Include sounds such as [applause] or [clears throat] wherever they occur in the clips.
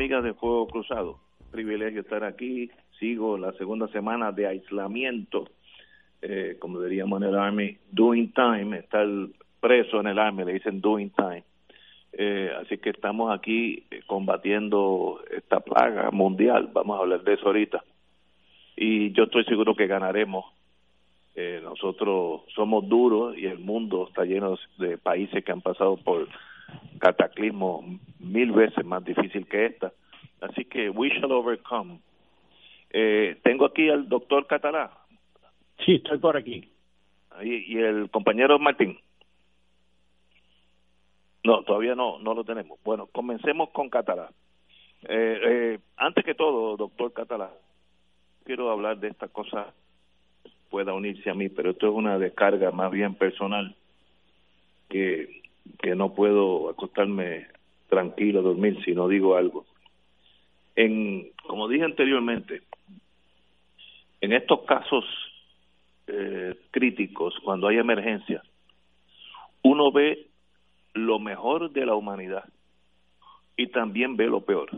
Amigas de Fuego Cruzado. Privilegio estar aquí. Sigo la segunda semana de aislamiento, eh, como diríamos en el Army, doing time. Estar preso en el Army, le dicen doing time. Eh, así que estamos aquí eh, combatiendo esta plaga mundial. Vamos a hablar de eso ahorita. Y yo estoy seguro que ganaremos. nosotros somos duros y el mundo está lleno de países que han pasado por cataclismo mil veces más difícil que esta. Así que we shall overcome. Eh, tengo aquí al doctor Catalá. Sí, estoy por aquí. Y, y, el compañero Martín. No, todavía no, no lo tenemos. Bueno, comencemos con Catalá. Eh, eh, antes que todo, doctor Catalá, quiero hablar de esta cosa pueda unirse a mí, pero esto es una descarga más bien personal que que no puedo acostarme tranquilo a dormir si no digo algo. En, como dije anteriormente, en estos casos eh, críticos, cuando hay emergencia, uno ve lo mejor de la humanidad y también ve lo peor.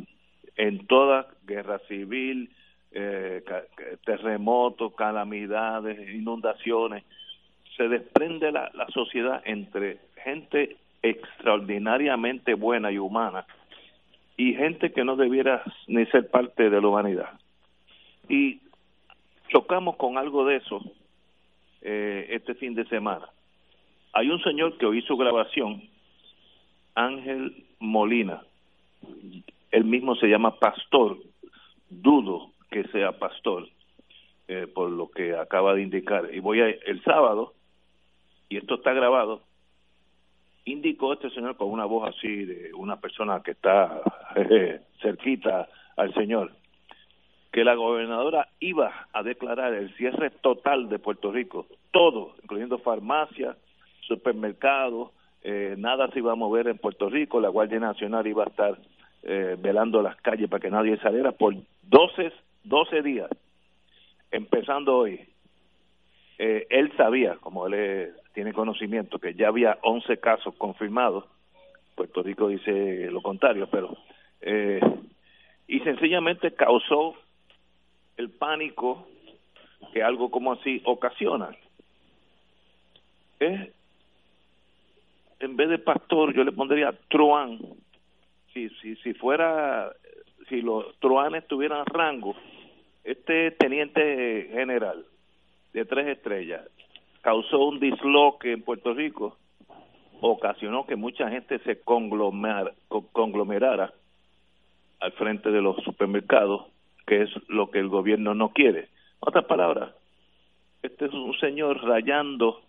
En toda guerra civil, eh, terremotos, calamidades, inundaciones, se desprende la, la sociedad entre gente extraordinariamente buena y humana y gente que no debiera ni ser parte de la humanidad. Y chocamos con algo de eso eh, este fin de semana. Hay un señor que oí su grabación, Ángel Molina. Él mismo se llama pastor. Dudo que sea pastor, eh, por lo que acaba de indicar. Y voy a, el sábado, y esto está grabado, indicó este señor con una voz así de una persona que está [laughs] cerquita al señor que la gobernadora iba a declarar el cierre total de Puerto Rico, todo, incluyendo farmacias, supermercados, eh, nada se iba a mover en Puerto Rico, la Guardia Nacional iba a estar eh, velando las calles para que nadie saliera por 12, 12 días, empezando hoy. Eh, él sabía, como él tiene conocimiento que ya había 11 casos confirmados, Puerto Rico dice lo contrario, pero eh, y sencillamente causó el pánico que algo como así ocasiona. Es, en vez de pastor yo le pondría truán. Si, si, si fuera, si los truanes tuvieran rango, este teniente general de tres estrellas causó un disloque en Puerto Rico, ocasionó que mucha gente se conglomerara al frente de los supermercados, que es lo que el gobierno no quiere. Otras palabras, este es un señor rayando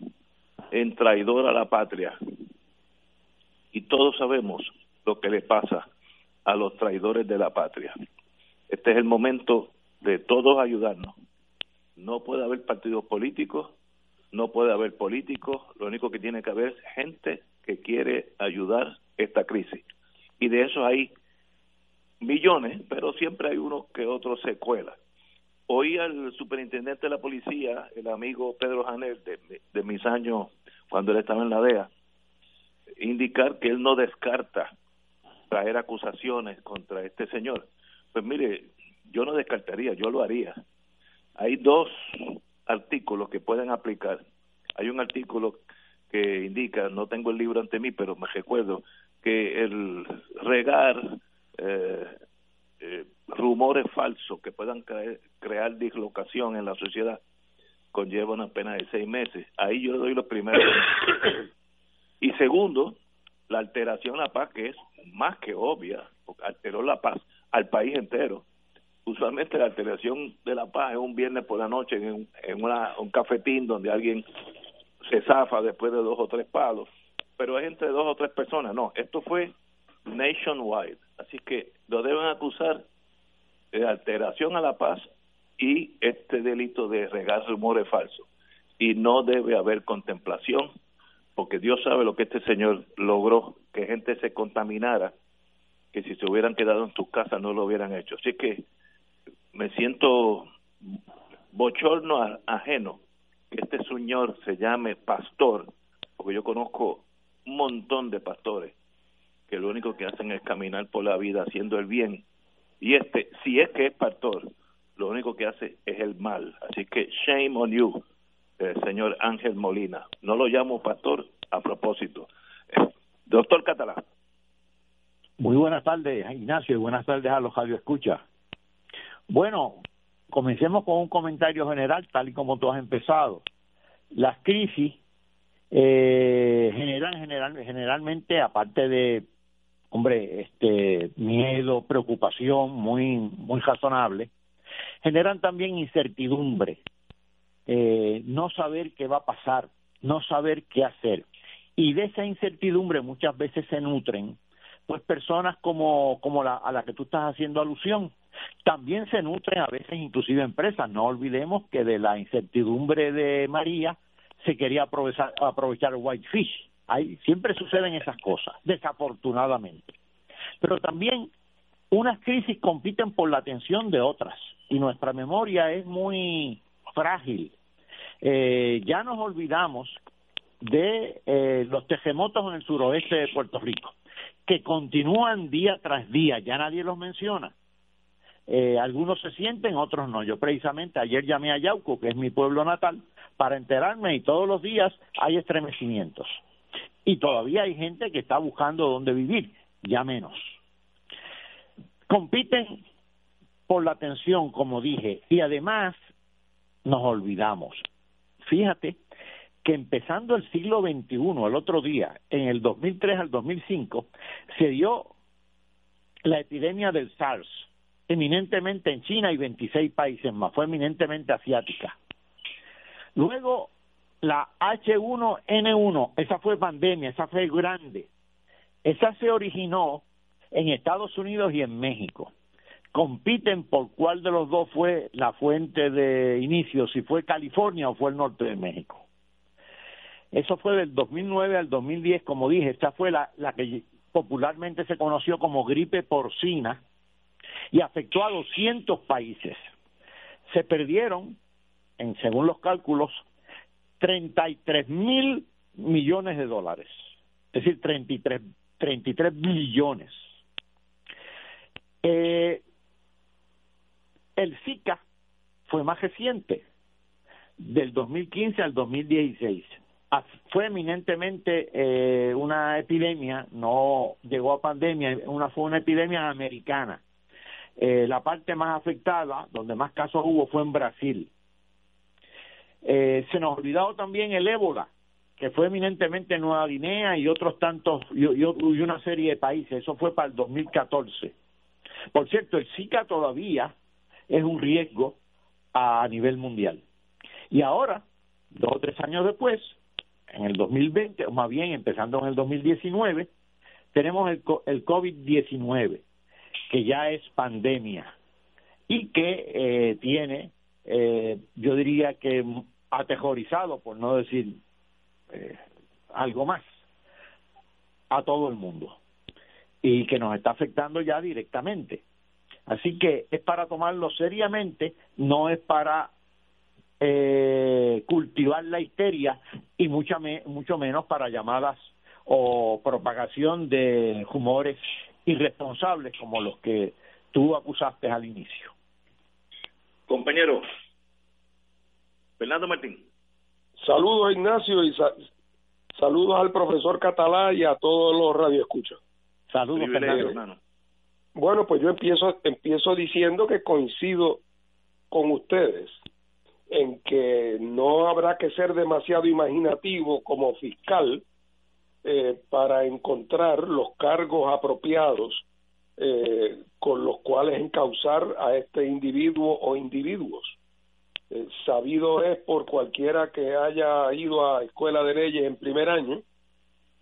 en traidor a la patria. Y todos sabemos lo que le pasa a los traidores de la patria. Este es el momento de todos ayudarnos. No puede haber partidos políticos no puede haber políticos, lo único que tiene que haber es gente que quiere ayudar esta crisis. Y de eso hay millones, pero siempre hay uno que otro se cuela. Oí al superintendente de la policía, el amigo Pedro Janel, de, de mis años cuando él estaba en la DEA, indicar que él no descarta traer acusaciones contra este señor. Pues mire, yo no descartaría, yo lo haría. Hay dos artículos que pueden aplicar. Hay un artículo que indica, no tengo el libro ante mí, pero me recuerdo que el regar eh, eh, rumores falsos que puedan crear dislocación en la sociedad conlleva una pena de seis meses. Ahí yo doy los primeros. y segundo, la alteración a la paz, que es más que obvia, porque alteró la paz al país entero usualmente la alteración de la paz es un viernes por la noche en, un cafetín donde alguien se zafa después de dos o tres palos, pero es entre dos o tres personas. No, esto fue nationwide. Así que lo deben acusar de alteración a la paz y este delito de regar rumores falsos. Y no debe haber contemplación, porque Dios sabe lo que este señor logró, que gente se contaminara, que si se hubieran quedado en sus casas no lo hubieran hecho. Así que me siento bochorno ajeno que este señor se llame pastor, porque yo conozco un montón de pastores que lo único que hacen es caminar por la vida haciendo el bien. Y este, si es que es pastor, lo único que hace es el mal. Así que shame on you, eh, señor Ángel Molina. No lo llamo pastor a propósito. Eh, doctor Catalán. Muy buenas tardes, Ignacio, y buenas tardes a los radio escucha. Bueno, comencemos con un comentario general, tal y como tú has empezado. Las crisis eh, generan general, generalmente, aparte de, hombre, este miedo, preocupación, muy, muy razonable, generan también incertidumbre, eh, no saber qué va a pasar, no saber qué hacer. Y de esa incertidumbre muchas veces se nutren, pues personas como, como la, a la que tú estás haciendo alusión, también se nutren a veces inclusive empresas. No olvidemos que de la incertidumbre de María se quería aprovechar, aprovechar Whitefish. Ahí siempre suceden esas cosas, desafortunadamente. Pero también unas crisis compiten por la atención de otras y nuestra memoria es muy frágil. Eh, ya nos olvidamos de eh, los terremotos en el suroeste de Puerto Rico, que continúan día tras día, ya nadie los menciona. Eh, algunos se sienten, otros no. Yo precisamente ayer llamé a Yauco, que es mi pueblo natal, para enterarme y todos los días hay estremecimientos. Y todavía hay gente que está buscando dónde vivir, ya menos. Compiten por la atención, como dije, y además nos olvidamos. Fíjate que empezando el siglo XXI, el otro día, en el 2003 al 2005, se dio la epidemia del SARS, eminentemente en China y 26 países más, fue eminentemente asiática. Luego la H1N1, esa fue pandemia, esa fue grande. Esa se originó en Estados Unidos y en México. Compiten por cuál de los dos fue la fuente de inicio, si fue California o fue el norte de México. Eso fue del 2009 al 2010, como dije, esta fue la, la que popularmente se conoció como gripe porcina, y afectó a 200 países. Se perdieron, en, según los cálculos, 33 mil millones de dólares, es decir, 33, 33 billones. Eh, el Zika fue más reciente, del 2015 al 2016. Fue eminentemente eh, una epidemia, no llegó a pandemia, una, fue una epidemia americana eh, la parte más afectada, donde más casos hubo, fue en Brasil. Eh, se nos olvidado también el ébola, que fue eminentemente en Nueva Guinea y otros tantos, y, una serie de países. Eso fue para el 2014. Por cierto, el Zika todavía es un riesgo a nivel mundial. Y ahora, dos o tres años después, en el 2020, o más bien empezando en el 2019, tenemos el, el COVID-19 que ya es pandemia y que eh, tiene, eh, yo diría que aterrorizado, por no decir eh, algo más, a todo el mundo y que nos está afectando ya directamente. Así que es para tomarlo seriamente, no es para cultivar la histeria y mucha mucho menos para llamadas o propagación de rumores irresponsables como los que tú acusaste al inicio. Compañero, Fernando Martín. Saludos Ignacio y saludos al profesor Catalá y a todos los radioescuchas. Saludos Fernando. Bueno, pues yo empiezo empiezo diciendo que coincido con ustedes en que no habrá que ser demasiado imaginativo como fiscal eh, para encontrar los cargos apropiados eh, con los cuales encauzar a este individuo o individuos. Eh, sabido es por cualquiera que haya ido a escuela de leyes en primer año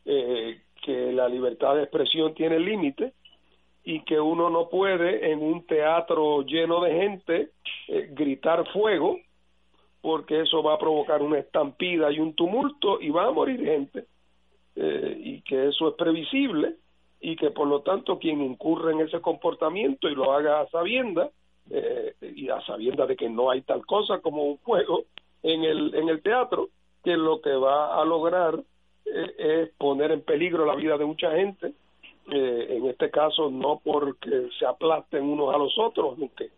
que la libertad de expresión tiene límite y que uno no puede en un teatro lleno de gente eh, gritar fuego porque eso va a provocar una estampida y un tumulto y va a morir gente eh, y que eso es previsible y que por lo tanto quien incurre en ese comportamiento y lo haga a sabienda eh, y a sabienda de que no hay tal cosa como un fuego en el en el teatro que lo que va a lograr eh, es poner en peligro la vida de mucha gente eh, en este caso no porque se aplasten unos a los otros aunque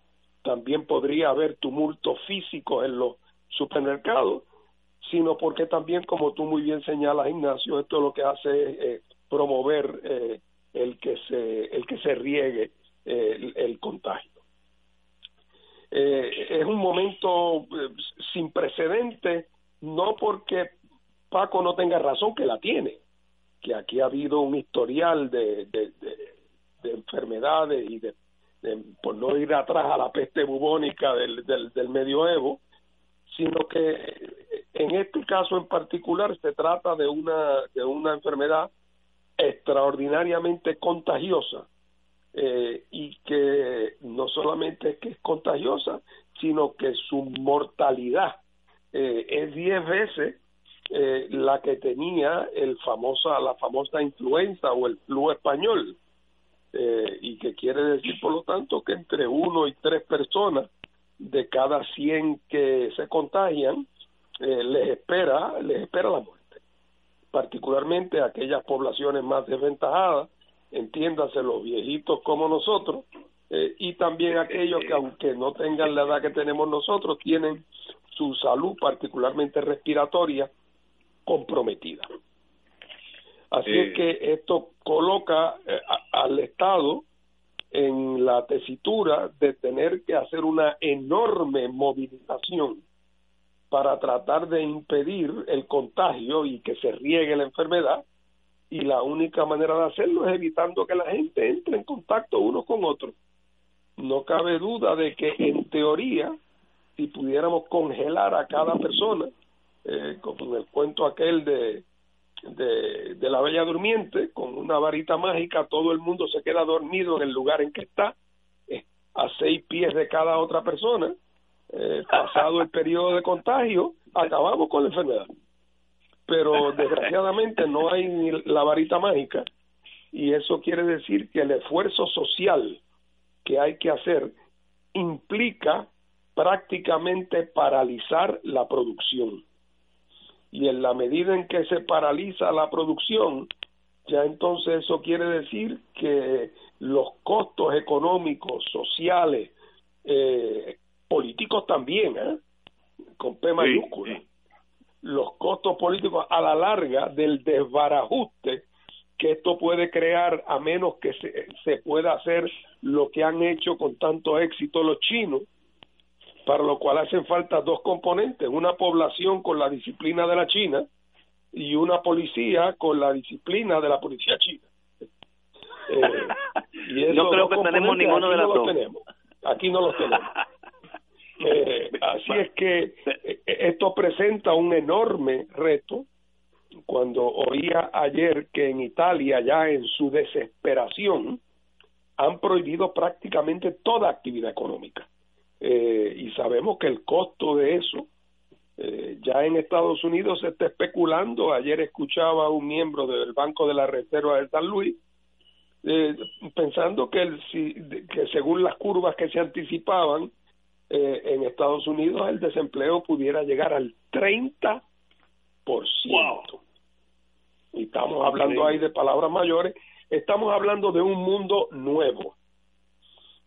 también podría haber tumultos físicos en los supermercados sino porque también como tú muy bien señalas Ignacio esto lo que hace es eh, promover eh, el que se el que se riegue eh, el, contagio. Eh, es un momento eh, sin precedente no porque Paco no tenga razón que la tiene que aquí ha habido un historial de, de, de, enfermedades y de, por no ir atrás a la peste bubónica del, del, del medioevo sino que este caso en particular se trata de una de una enfermedad extraordinariamente contagiosa eh, y que no solamente es que es contagiosa, sino que su mortalidad eh, es diez veces eh, la que tenía el famosa la famosa influenza o el flu español eh, y que quiere decir por lo tanto que entre uno y tres personas de cada cien que se contagian eh, les espera les espera la muerte particularmente aquellas poblaciones más desventajadas, entiéndase los viejitos como nosotros, eh, y también aquellos que aunque no tengan la edad que tenemos nosotros, tienen su salud, particularmente respiratoria, comprometida. Así es que esto coloca eh, a, al Estado en la tesitura de tener que hacer una enorme movilización para tratar de impedir el contagio y que se riegue la enfermedad y la única manera de hacerlo es evitando que la gente entre en contacto uno con otro. No cabe duda de que en teoría, si pudiéramos congelar a cada persona, eh, como el cuento aquel de, de, de la Bella Durmiente, con una varita mágica todo el mundo se queda dormido en el lugar en que está, eh, a seis pies de cada otra persona, eh, pasado el periodo de contagio, acabamos con la enfermedad. Pero desgraciadamente no hay ni la varita mágica y eso quiere decir que el esfuerzo social que hay que hacer implica prácticamente paralizar la producción. Y en la medida en que se paraliza la producción, ya entonces eso quiere decir que los costos económicos, sociales, eh, políticos también, ¿eh? con P mayúscula. Los costos políticos a la larga del desbarajuste que esto puede crear a menos que se, se pueda hacer lo que han hecho con tanto éxito los chinos, para lo cual hacen falta dos componentes, una población con la disciplina de la China y una policía con la disciplina de la policía china. Eh, y [laughs] no creo que tenemos ninguno de las no dos. Tenemos. Aquí no los tenemos. [laughs] Eh, así es que eh, esto presenta un enorme reto. Cuando oía ayer que en Italia, ya en su desesperación, han prohibido prácticamente toda actividad económica. Eh, y sabemos que el costo de eso, eh, ya en Estados Unidos se está especulando. Ayer escuchaba a un miembro del Banco de la Reserva de San Luis eh, pensando que, el, si, que según las curvas que se anticipaban, eh, en Estados Unidos el desempleo pudiera llegar al 30%. Wow. Y estamos hablando ahí de palabras mayores, estamos hablando de un mundo nuevo.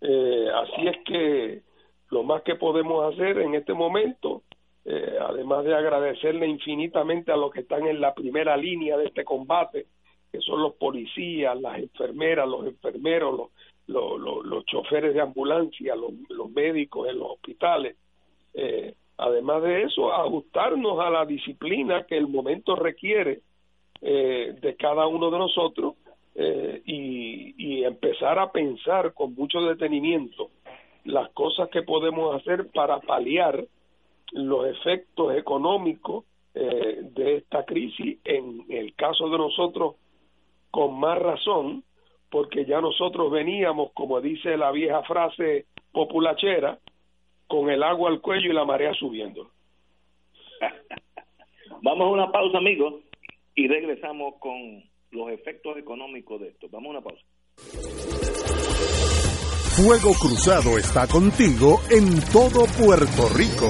Eh, así es que lo más que podemos hacer en este momento, eh, además de agradecerle infinitamente a los que están en la primera línea de este combate, que son los policías, las enfermeras, los enfermeros, los, los, los, choferes de ambulancia, los, los médicos en los hospitales. Eh, además de eso, ajustarnos a la disciplina que el momento requiere eh, de cada uno de nosotros eh, y, y empezar a pensar con mucho detenimiento las cosas que podemos hacer para paliar los efectos económicos de esta crisis. En el caso de nosotros, con más razón, porque ya nosotros veníamos, como dice la vieja frase populachera, con el agua al cuello y la marea subiendo. [laughs] Vamos a una pausa, amigos, y regresamos con los efectos económicos de esto. Vamos a una pausa. Fuego Cruzado está contigo en todo Puerto Rico.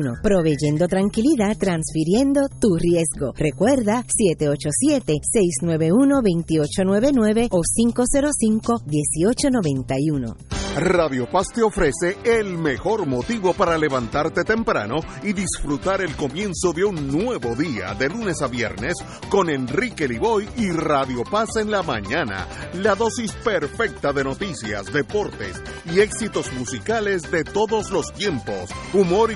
proveyendo tranquilidad, transfiriendo tu riesgo. Recuerda 787-691-2899 o 505-1891. Radio Paz te ofrece el mejor motivo para levantarte temprano y disfrutar el comienzo de un nuevo día de lunes a viernes con Enrique Liboy y Radio Paz en la mañana. La dosis perfecta de noticias, deportes y éxitos musicales de todos los tiempos, humor y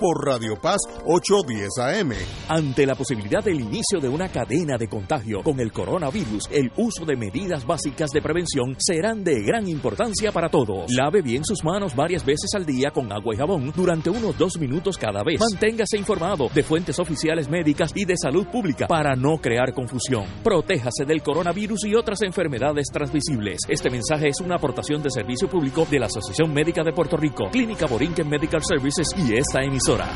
por Radio Paz 810 AM. Ante la posibilidad del inicio de una cadena de contagio con el coronavirus, el uso de medidas básicas de prevención serán de gran importancia para todos. Lave bien sus manos varias veces al día con agua y jabón durante unos dos minutos cada vez. Manténgase informado de fuentes oficiales médicas y de salud pública para no crear confusión. Protéjase del coronavirus y otras enfermedades transmisibles. Este mensaje es una aportación de servicio público de la Asociación Médica de Puerto Rico, Clínica Borinquen Medical Services y esta emisora.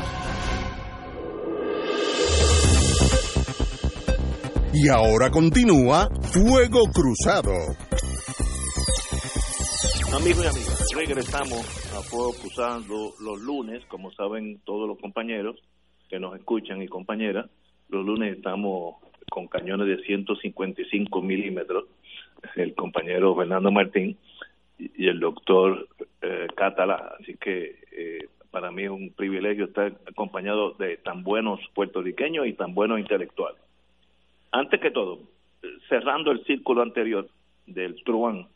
Y ahora continúa Fuego Cruzado. Amigos y amigas, regresamos a Fuego Cruzado los lunes, como saben todos los compañeros que nos escuchan y compañeras, los lunes estamos con cañones de 155 milímetros, el compañero Fernando Martín y el doctor eh, Catalá, así que eh, para mí es un privilegio estar acompañado de tan buenos puertorriqueños y tan buenos intelectuales. Antes que todo, cerrando el círculo anterior del Truán,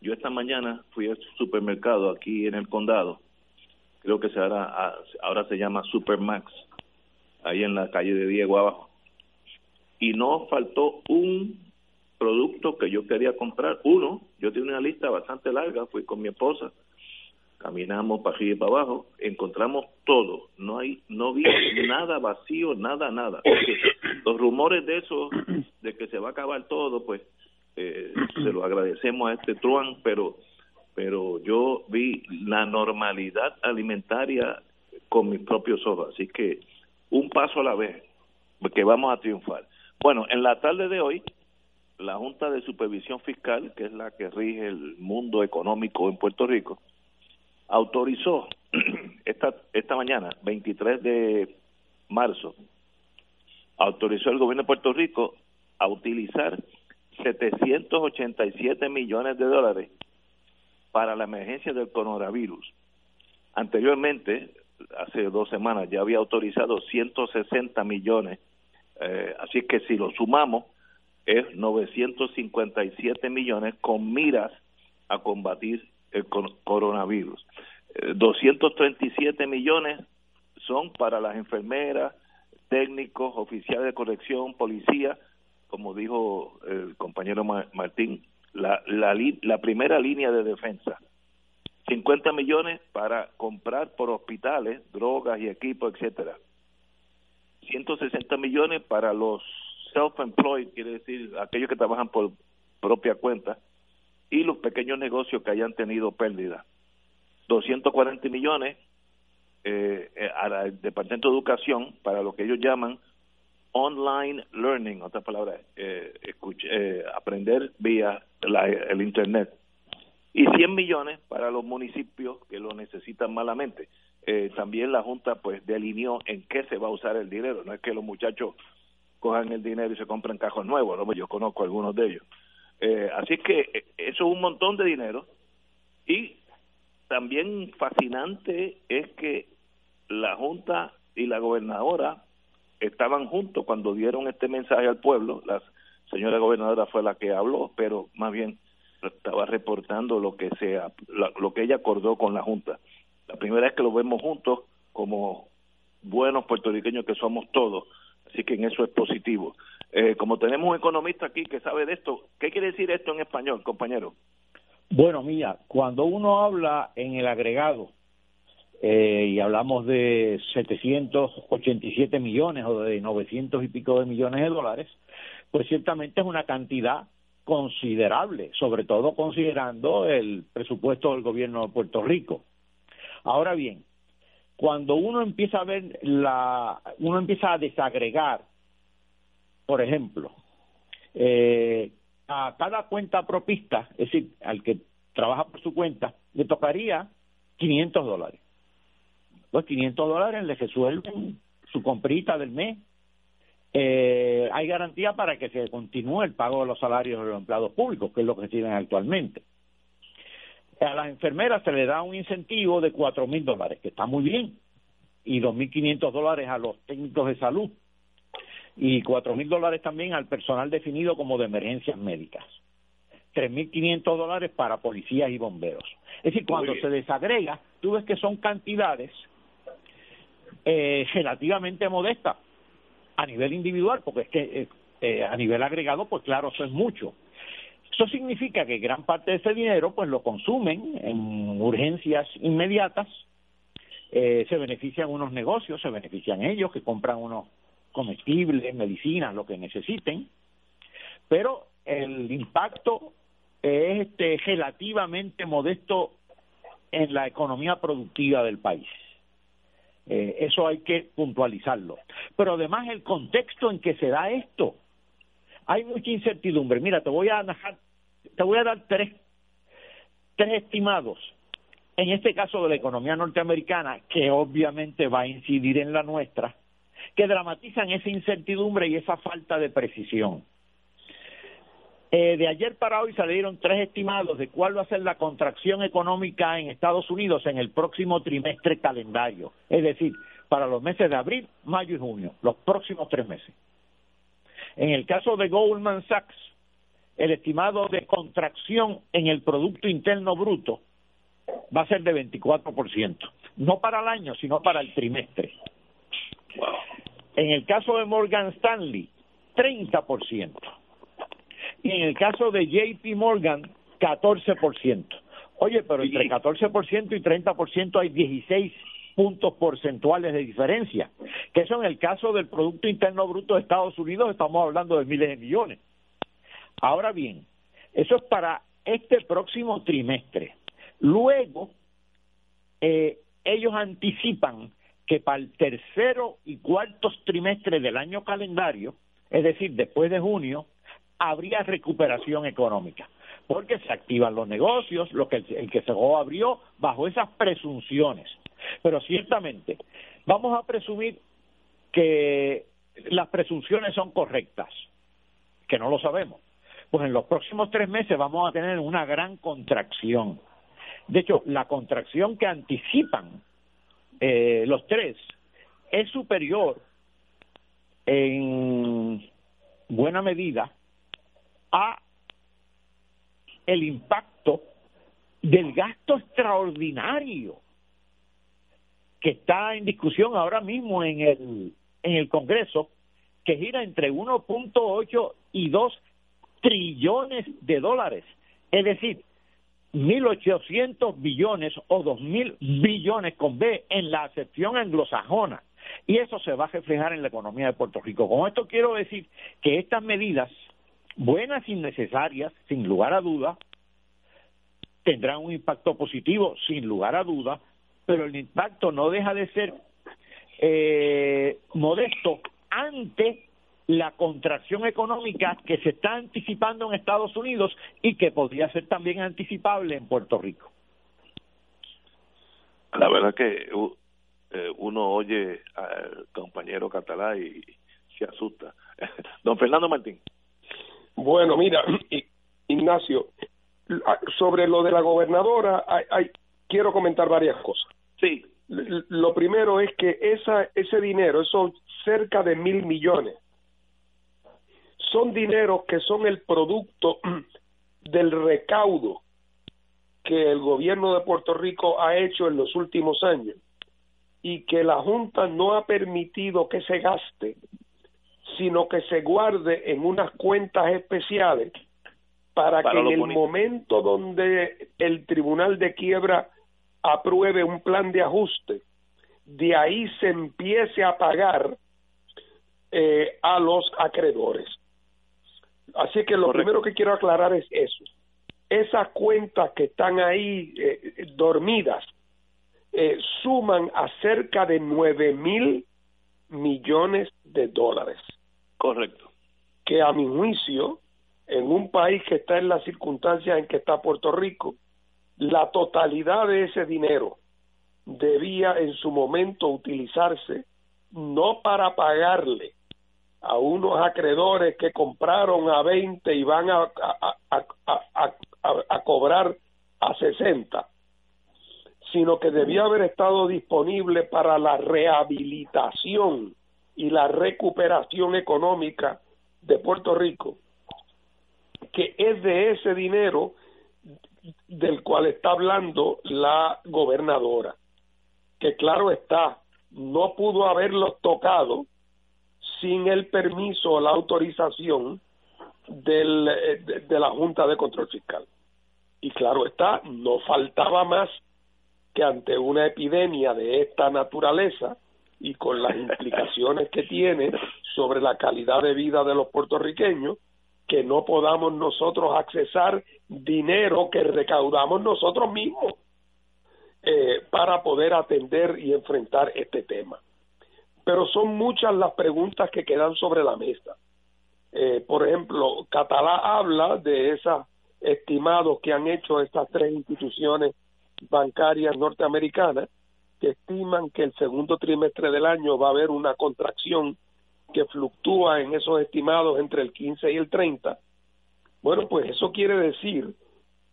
yo esta mañana fui al supermercado aquí en el condado, creo que se ahora, ahora se llama Supermax, ahí en la calle de Diego abajo, y no faltó un producto que yo quería comprar, uno, yo tenía una lista bastante larga, fui con mi esposa, caminamos para arriba y para abajo, encontramos todo, no hay, no vi [coughs] nada vacío, nada, nada. [coughs] los rumores de eso, de que se va a acabar todo, pues eh, [coughs] se lo agradecemos a este Truan, pero, pero yo vi la normalidad alimentaria con mis propios ojos, así que un paso a la vez, que vamos a triunfar. Bueno, en la tarde de hoy, la Junta de Supervisión Fiscal, que es la que rige el mundo económico en Puerto Rico, autorizó [clears throat] esta, esta mañana, 23 de marzo, autorizó el gobierno de Puerto Rico a utilizar 787 millones de dólares para la emergencia del coronavirus. Anteriormente, hace dos semanas, ya había autorizado 160 millones, eh, así que si lo sumamos, es 957 millones con miras a combatir el coronavirus. 237 eh, millones son para las enfermeras, técnicos, oficiales de corrección, policía, como dijo el compañero Martín, la, la, la primera línea de defensa. 50 millones para comprar por hospitales drogas y equipos, etcétera. 160 millones para los self-employed, quiere decir aquellos que trabajan por propia cuenta, y los pequeños negocios que hayan tenido pérdida. 240 millones eh, eh, al Departamento de Educación para lo que ellos llaman online learning, otra palabra, eh, eh, aprender vía el Internet. Y 100 millones para los municipios que lo necesitan malamente. Eh, también la Junta pues delineó en qué se va a usar el dinero. No es que los muchachos cojan el dinero y se compren cajos nuevos, ¿no? yo conozco algunos de ellos. Eh, así que eh, eso es un montón de dinero. Y también fascinante es que la Junta y la gobernadora estaban juntos cuando dieron este mensaje al pueblo. La señora gobernadora fue la que habló, pero más bien estaba reportando lo que sea lo que ella acordó con la junta la primera vez que lo vemos juntos como buenos puertorriqueños que somos todos así que en eso es positivo eh, como tenemos un economista aquí que sabe de esto qué quiere decir esto en español compañero bueno mira cuando uno habla en el agregado eh, y hablamos de 787 millones o de 900 y pico de millones de dólares, pues ciertamente es una cantidad considerable, sobre todo considerando el presupuesto del gobierno de Puerto Rico. Ahora bien, cuando uno empieza a ver la, uno empieza a desagregar, por ejemplo, eh, a cada cuenta propista, es decir, al que trabaja por su cuenta, le tocaría 500 dólares. Los 500 dólares le resuelven su comprita del mes eh, hay garantía para que se continúe el pago de los salarios de los empleados públicos, que es lo que tienen actualmente. A las enfermeras se le da un incentivo de cuatro mil dólares, que está muy bien, y dos mil quinientos dólares a los técnicos de salud, y cuatro mil dólares también al personal definido como de emergencias médicas. Tres mil quinientos dólares para policías y bomberos. Es decir, cuando se desagrega, tú ves que son cantidades eh, relativamente modestas a nivel individual, porque es que eh, eh, a nivel agregado, pues claro, eso es mucho. Eso significa que gran parte de ese dinero, pues lo consumen en urgencias inmediatas, eh, se benefician unos negocios, se benefician ellos que compran unos comestibles, medicinas, lo que necesiten, pero el impacto es este, relativamente modesto en la economía productiva del país. Eh, eso hay que puntualizarlo. Pero además el contexto en que se da esto. Hay mucha incertidumbre. Mira, te voy a dejar, te voy a dar tres, tres estimados. En este caso de la economía norteamericana, que obviamente va a incidir en la nuestra, que dramatizan esa incertidumbre y esa falta de precisión. Eh, de ayer para hoy salieron tres estimados de cuál va a ser la contracción económica en Estados Unidos en el próximo trimestre calendario, es decir, para los meses de abril, mayo y junio, los próximos tres meses. En el caso de Goldman Sachs, el estimado de contracción en el Producto Interno Bruto va a ser de 24%, no para el año, sino para el trimestre. En el caso de Morgan Stanley, 30% y en el caso de JP Morgan, 14%. Oye, pero entre 14% y 30% hay 16 puntos porcentuales de diferencia, que eso en el caso del Producto Interno Bruto de Estados Unidos estamos hablando de miles de millones. Ahora bien, eso es para este próximo trimestre. Luego, eh, ellos anticipan que para el tercero y cuarto trimestre del año calendario, es decir, después de junio, habría recuperación económica, porque se activan los negocios, lo que el, que se abrió bajo esas presunciones. Pero ciertamente, vamos a presumir que las presunciones son correctas, que no lo sabemos. Pues en los próximos tres meses vamos a tener una gran contracción. De hecho, la contracción que anticipan eh, los tres es superior en buena medida a el impacto del gasto extraordinario que está en discusión ahora mismo en el en el Congreso que gira entre 1.8 y 2 trillones de dólares, es decir, 1.800 billones o 2.000 billones con B en la acepción anglosajona. Y eso se va a reflejar en la economía de Puerto Rico. Con esto quiero decir que estas medidas, buenas y necesarias, sin lugar a duda, tendrán un impacto positivo, sin lugar a duda, pero el impacto no deja de ser eh, modesto ante la contracción económica que se está anticipando en Estados Unidos y que podría ser también anticipable en Puerto Rico. La verdad que eh, uno oye al compañero catalán y se asusta. [laughs] Don Fernando Martín. Bueno, mira, [clears throat] Ignacio, sobre lo de la gobernadora, hay, quiero comentar varias cosas. Sí. Lo primero es que esa, ese dinero, esos cerca de mil millones, son dineros que son el producto [clears throat] del recaudo que el gobierno de Puerto Rico ha hecho en los últimos años y que la Junta no ha permitido que se gaste, sino que se guarde en unas cuentas especiales para, que en el momento donde el Tribunal de Quiebra apruebe un plan de ajuste, de ahí se empiece a pagar eh, a los acreedores. Así que lo primero que quiero aclarar es eso. Esas cuentas que están ahí eh, dormidas eh, suman a cerca de nueve mil millones de dólares. Correcto. Que a mi juicio, en un país que está en las circunstancias en que está Puerto Rico, la totalidad de ese dinero debía en su momento utilizarse no para pagarle a unos acreedores que compraron a 20 y van a, a, cobrar a 60, sino que debía haber estado disponible para la rehabilitación y la recuperación económica de Puerto Rico, que es de ese dinero del cual está hablando la gobernadora, que claro está, no pudo haberlos tocado sin el permiso o la autorización del, eh, de, la Junta de Control Fiscal. Y claro está, no faltaba más que ante una epidemia de esta naturaleza y con las [laughs] implicaciones que tiene sobre la calidad de vida de los puertorriqueños, que no podamos nosotros accesar dinero que recaudamos nosotros mismos eh, para poder atender y enfrentar este tema pero son muchas las preguntas que quedan sobre la mesa. Eh, por ejemplo, Catalá habla de esos estimados que han hecho estas tres instituciones bancarias norteamericanas que estiman que el segundo trimestre del año va a haber una contracción que fluctúa en esos estimados entre el 15 y el 30. Bueno, pues eso quiere decir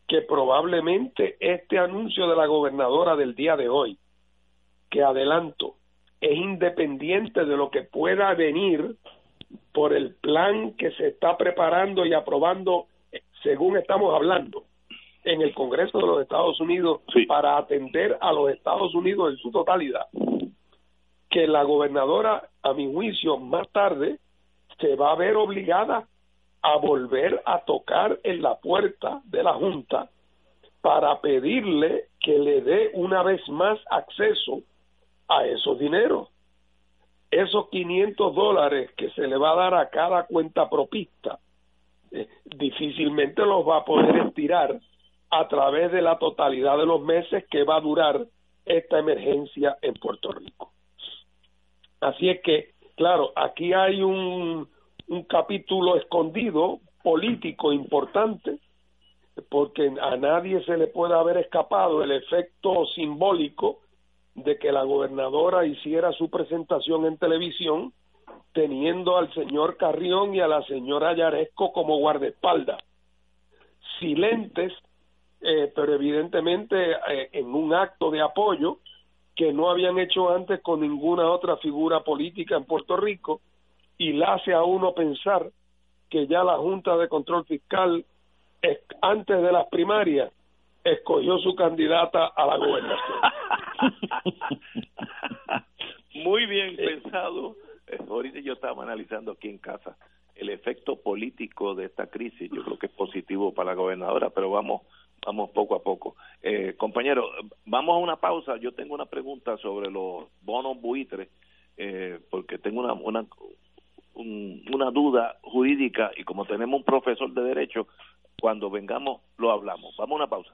que probablemente este anuncio de la gobernadora del día de hoy, que adelanto, es independiente de lo que pueda venir por el plan que se está preparando y aprobando, según estamos hablando, en el Congreso de los Estados Unidos para atender a los Estados Unidos en su totalidad. Que la gobernadora, a mi juicio, más tarde se va a ver obligada a volver a tocar en la puerta de la Junta para pedirle que le dé una vez más acceso a esos dineros. Esos 500 dólares que se le va a dar a cada cuenta propista, eh, difícilmente los va a poder estirar a través de la totalidad de los meses que va a durar esta emergencia en Puerto Rico. Así es que, claro, aquí hay un, un capítulo escondido político importante porque a nadie se le puede haber escapado el efecto simbólico de que la gobernadora hiciera su presentación en televisión teniendo al señor Carrión y a la señora Yaresco como guardaespaldas, silentes, eh, pero evidentemente eh, en un acto de apoyo que no habían hecho antes con ninguna otra figura política en Puerto Rico y la hace a uno pensar que ya la Junta de Control Fiscal antes de las primarias escogió su candidata a la gobernación. [laughs] Muy bien pensado. Eh, ahorita yo estaba analizando aquí en casa el efecto político de esta crisis. Yo creo que es positivo para la gobernadora, pero vamos vamos poco a poco. Eh, compañero, vamos a una pausa. Yo tengo una pregunta sobre los bonos buitres eh, porque tengo una, una, una duda jurídica y como tenemos un profesor de derecho, cuando vengamos lo hablamos. Vamos a una pausa.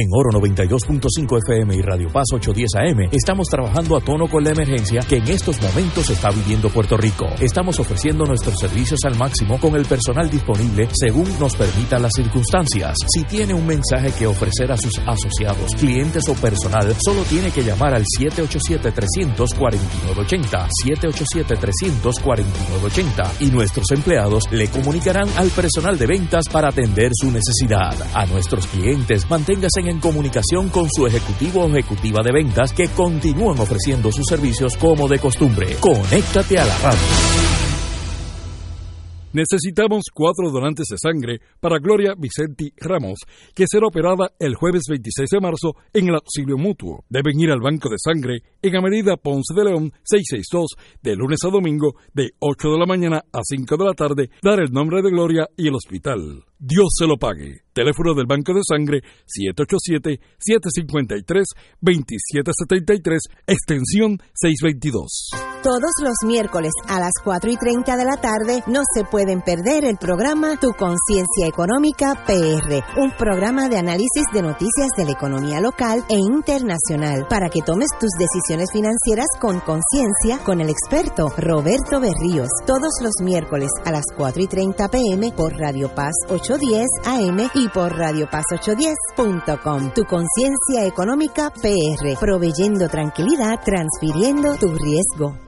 En Oro 92.5 FM y Radio Paz 810 AM estamos trabajando a tono con la emergencia que en estos momentos está viviendo Puerto Rico. Estamos ofreciendo nuestros servicios al máximo con el personal disponible según nos permitan las circunstancias. Si tiene un mensaje que ofrecer a sus asociados, clientes o personal, solo tiene que llamar al 787-300-4980, 787-300-4980 y nuestros empleados le comunicarán al personal de ventas para atender su necesidad. A nuestros clientes, manténgase en en comunicación con su ejecutivo o ejecutiva de ventas que continúan ofreciendo sus servicios como de costumbre. Conéctate a la radio. Necesitamos cuatro donantes de sangre para Gloria Vicenti Ramos, que será operada el jueves 26 de marzo en el auxilio mutuo. Deben ir al banco de sangre en Avenida Ponce de León 662 de lunes a domingo de 8 de la mañana a 5 de la tarde, dar el nombre de Gloria y el hospital. Dios se lo pague. Teléfono del Banco de Sangre 787-753-2773, extensión 622. Todos los miércoles a las 4 y 30 de la tarde no se pueden perder el programa Tu Conciencia Económica PR, un programa de análisis de noticias de la economía local e internacional para que tomes tus decisiones financieras con conciencia con el experto Roberto Berríos. Todos los miércoles a las 4 y 30 pm por Radio Paz 810 AM y por Radio Paz 810.com. Tu Conciencia Económica PR, proveyendo tranquilidad, transfiriendo tu riesgo.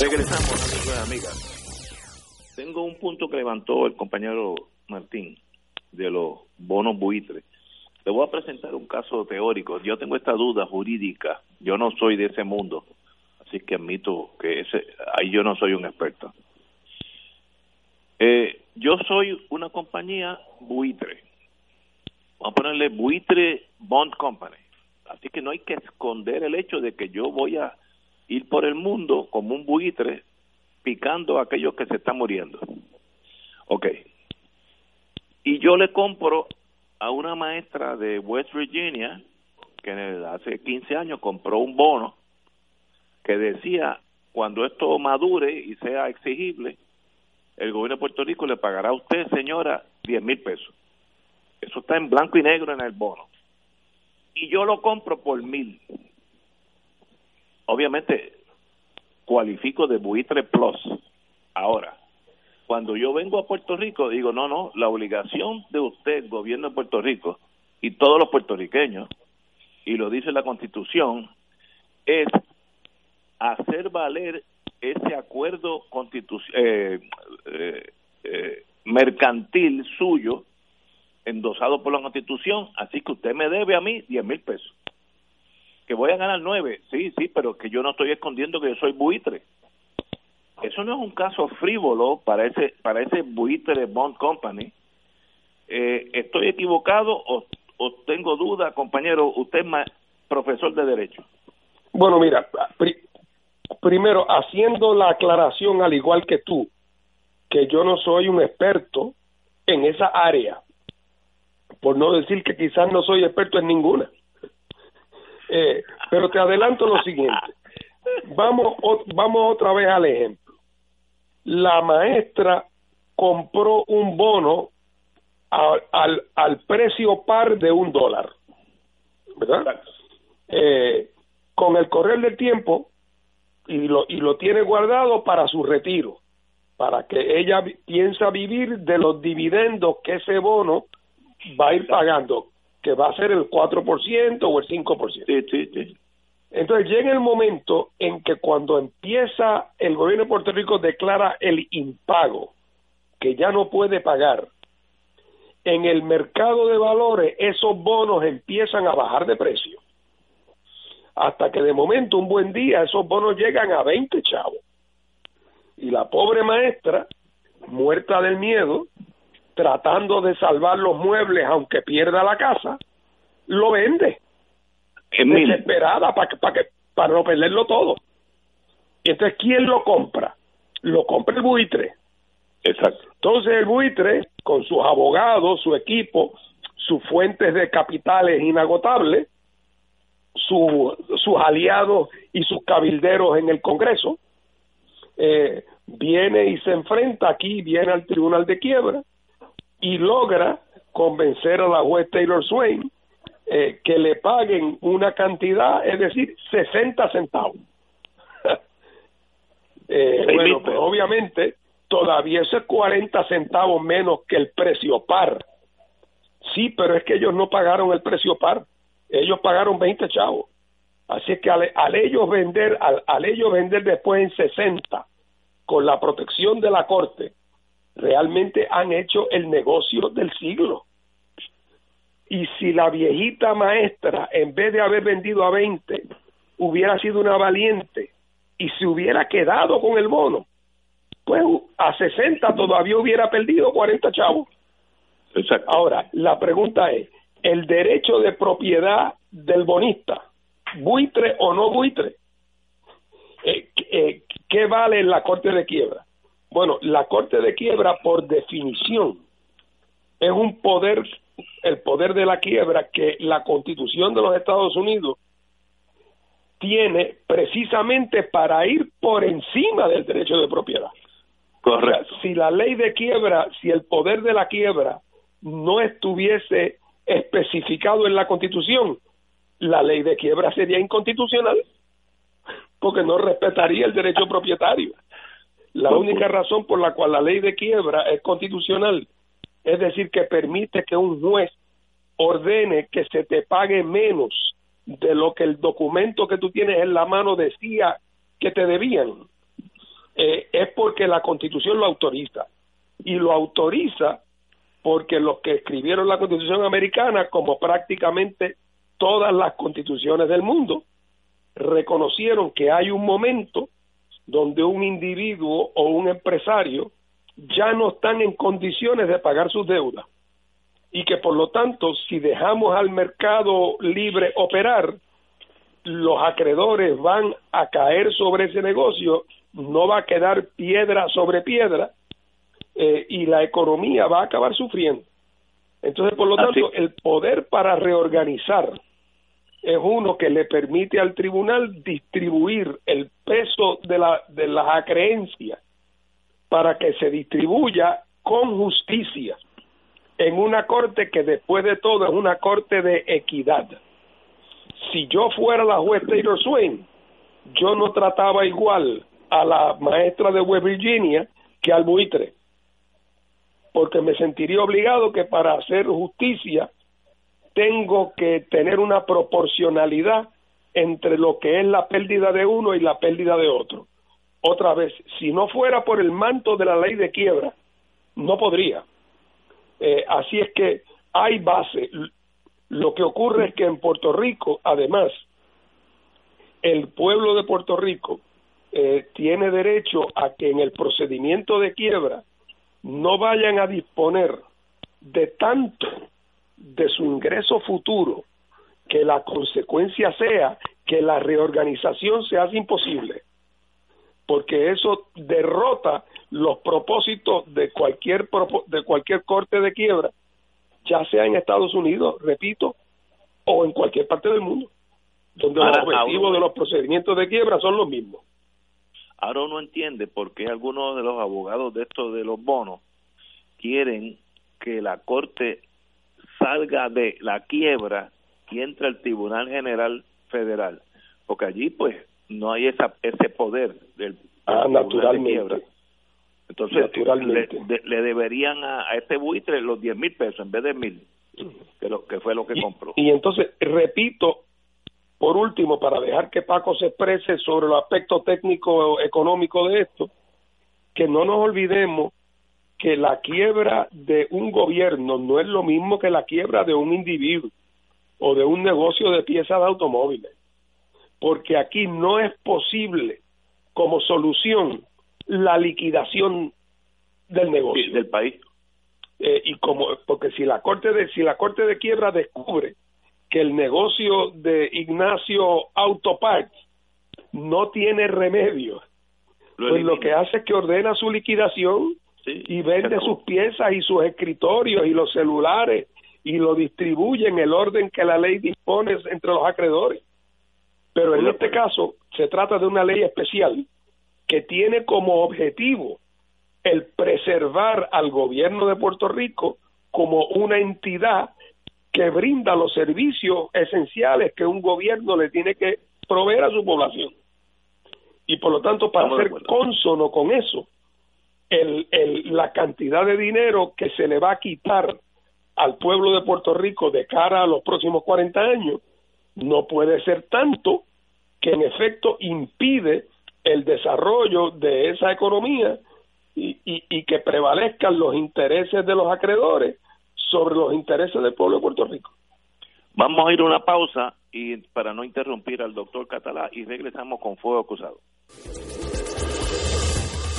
Regresamos, amigos y amigas. Tengo un punto que levantó el compañero Martín de los bonos buitres. Le voy a presentar un caso teórico. Yo tengo esta duda jurídica. Yo no soy de ese mundo, así que admito que ese, ahí yo no soy un experto. Eh, yo soy una compañía buitre. Vamos a ponerle buitre bond company. Así que no hay que esconder el hecho de que yo voy a ir por el mundo como un buitre picando a aquellos que se están muriendo. Ok. Y yo le compro a una maestra de West Virginia que hace 15 años compró un bono que decía cuando esto madure y sea exigible, el gobierno de Puerto Rico le pagará a usted, señora, 10 mil pesos. Eso está en blanco y negro en el bono. Y yo lo compro por mil obviamente cualifico de buitre plus. Ahora, cuando yo vengo a Puerto Rico, digo, no, no, la obligación de usted, gobierno de Puerto Rico, y todos los puertorriqueños, y lo dice la Constitución, es hacer valer ese acuerdo eh, eh, eh, mercantil suyo endosado por la Constitución, así que usted me debe a mí 10 mil pesos que voy a ganar nueve, sí, sí, pero que yo no estoy escondiendo que yo soy buitre. Eso no es un caso frívolo para ese para ese buitre Bond Company. Eh, ¿Estoy equivocado o, o tengo duda, compañero? Usted es profesor de Derecho. Bueno, mira, primero, haciendo la aclaración al igual que tú, que yo no soy un experto en esa área, por no decir que quizás no soy experto en ninguna. Eh, pero te adelanto lo siguiente. Vamos, vamos otra vez al ejemplo. La maestra compró un bono al, al precio par de un dólar. ¿Verdad? Eh, con el correr del tiempo y lo, y lo tiene guardado para su retiro, para que ella piensa vivir de los dividendos que ese bono va a ir pagando que va a ser el 4% o el 5%. Sí, sí, sí. Entonces llega el momento en que cuando empieza el gobierno de Puerto Rico declara el impago que ya no puede pagar, en el mercado de valores esos bonos empiezan a bajar de precio. Hasta que de momento, un buen día, esos bonos llegan a 20 chavos. Y la pobre maestra, muerta del miedo, tratando de salvar los muebles aunque pierda la casa, lo vende. Desesperada para para para no perderlo todo. Entonces, ¿quién lo compra? Lo compra el buitre. Exacto. Entonces el buitre, con sus abogados, su equipo, sus fuentes de capitales inagotables, su, sus aliados y sus cabilderos en el Congreso, eh, viene y se enfrenta aquí, viene al Tribunal de Quiebra y logra convencer a la juez Taylor Swain eh, que le paguen una cantidad, es decir, 60 centavos. [laughs] eh, bueno, pues obviamente todavía ese 40 centavos menos que el precio par. Sí, pero es que ellos no pagaron el precio par, ellos pagaron 20 chavos. Así es que al, ellos vender, al, al ellos vender después en 60, con la protección de la corte, realmente han hecho el negocio del siglo. Y si la viejita maestra, en vez de haber vendido a 20, hubiera sido una valiente y se hubiera quedado con el bono, pues a 60 todavía hubiera perdido 40 chavos. Exacto. Ahora, la pregunta es, ¿el derecho de propiedad del bonista, buitre o no buitre? Eh, eh, ¿Qué vale en la Corte de Quiebra? Bueno, la Corte de Quiebra, por definición, es un poder, el poder de la quiebra que la Constitución de los Estados Unidos tiene precisamente para ir por encima del derecho de propiedad. Correcto. si la ley de quiebra, si el poder de la quiebra no estuviese especificado en la Constitución, la ley de quiebra sería inconstitucional porque no respetaría el derecho propietario. La única razón por la cual la ley de quiebra es constitucional es decir, que permite que un juez ordene que se te pague menos de lo que el documento que tú tienes en la mano decía que te debían, eh, es porque la constitución lo autoriza. Y lo autoriza porque los que escribieron la constitución americana, como prácticamente todas las constituciones del mundo, reconocieron que hay un momento donde un individuo o un empresario ya no están en condiciones de pagar sus deudas y que por lo tanto si dejamos al mercado libre operar, los acreedores van a caer sobre ese negocio, no va a quedar piedra sobre piedra eh, y la economía va a acabar sufriendo. Entonces, por lo tanto, el poder para reorganizar es uno que le permite al tribunal distribuir el peso de, la, de las acreencias para que se distribuya con justicia en una corte que después de todo es una corte de equidad. Si yo fuera la juez Taylor Swain, yo no trataba igual a la maestra de West Virginia que al buitre, porque me sentiría obligado que para hacer justicia tengo que tener una proporcionalidad entre lo que es la pérdida de uno y la pérdida de otro. Otra vez, si no fuera por el manto de la ley de quiebra, no podría. Eh, así es que hay base. Lo que ocurre es que en Puerto Rico, además, el pueblo de Puerto Rico eh, tiene derecho a que en el procedimiento de quiebra no vayan a disponer de tanto de su ingreso futuro que la consecuencia sea que la reorganización se hace imposible porque eso derrota los propósitos de cualquier de cualquier corte de quiebra, ya sea en Estados Unidos, repito, o en cualquier parte del mundo, donde los objetivos de los procedimientos de quiebra son los mismos. Ahora uno entiende por qué algunos de los abogados de estos de los bonos quieren que la corte salga de la quiebra y entre al Tribunal General Federal, porque allí pues no hay esa, ese poder del, ah, naturalmente. Entonces, Le, deberían a, este buitre los 10 mil pesos en vez de mil, que, lo, que fue lo que compró. Y entonces, repito, por último, para dejar que Paco se exprese sobre el aspecto técnico económico de esto, que no nos olvidemos que la quiebra de un gobierno no es lo mismo que la quiebra de un individuo o de un negocio de piezas de automóviles, porque aquí no es posible como solución la liquidación del negocio. Del país. Eh, y como porque si la corte de si la corte de quiebra descubre que el negocio de Ignacio Autoparts no tiene remedio pues lo que hace es que ordena su liquidación y vende sus piezas y sus escritorios y los celulares y lo distribuye en el orden que la ley dispone entre los acreedores. Pero en este caso se trata de una ley especial que tiene como objetivo el preservar al gobierno de Puerto Rico como una entidad que brinda los servicios esenciales que un gobierno le tiene que proveer a su población. Y por lo tanto, para ser consono con eso, el, el, la cantidad de dinero que se le va a quitar al pueblo de Puerto Rico de cara a los próximos 40 años no puede ser tanto que en efecto impide el desarrollo de esa economía y, y, y, que prevalezcan los intereses de los acreedores sobre los intereses del pueblo de Puerto Rico. Vamos a ir a una pausa y para no interrumpir al doctor Catalá y regresamos con Fuego Cruzado.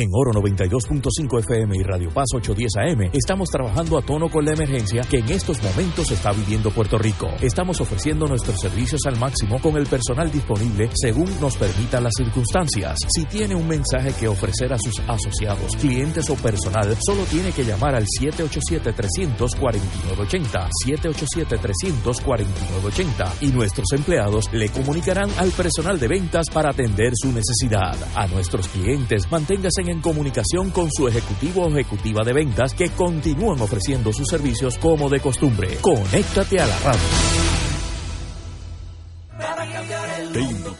En Oro 92.5 FM y Radio Paz 810 AM estamos trabajando a tono con la emergencia que en estos momentos está viviendo Puerto Rico. Estamos ofreciendo nuestros servicios al máximo con el personal disponible según nos permitan las circunstancias. Si tiene un mensaje que ofrecer a sus asociados, clientes o personal, solo tiene que llamar al 787-300-4980, 787-300-4980 y nuestros empleados le comunicarán al personal de ventas para atender su necesidad. A nuestros clientes, manténgase en comunicación con su ejecutivo o ejecutiva de ventas que continúan ofreciendo sus servicios como de costumbre. Conéctate a la radio.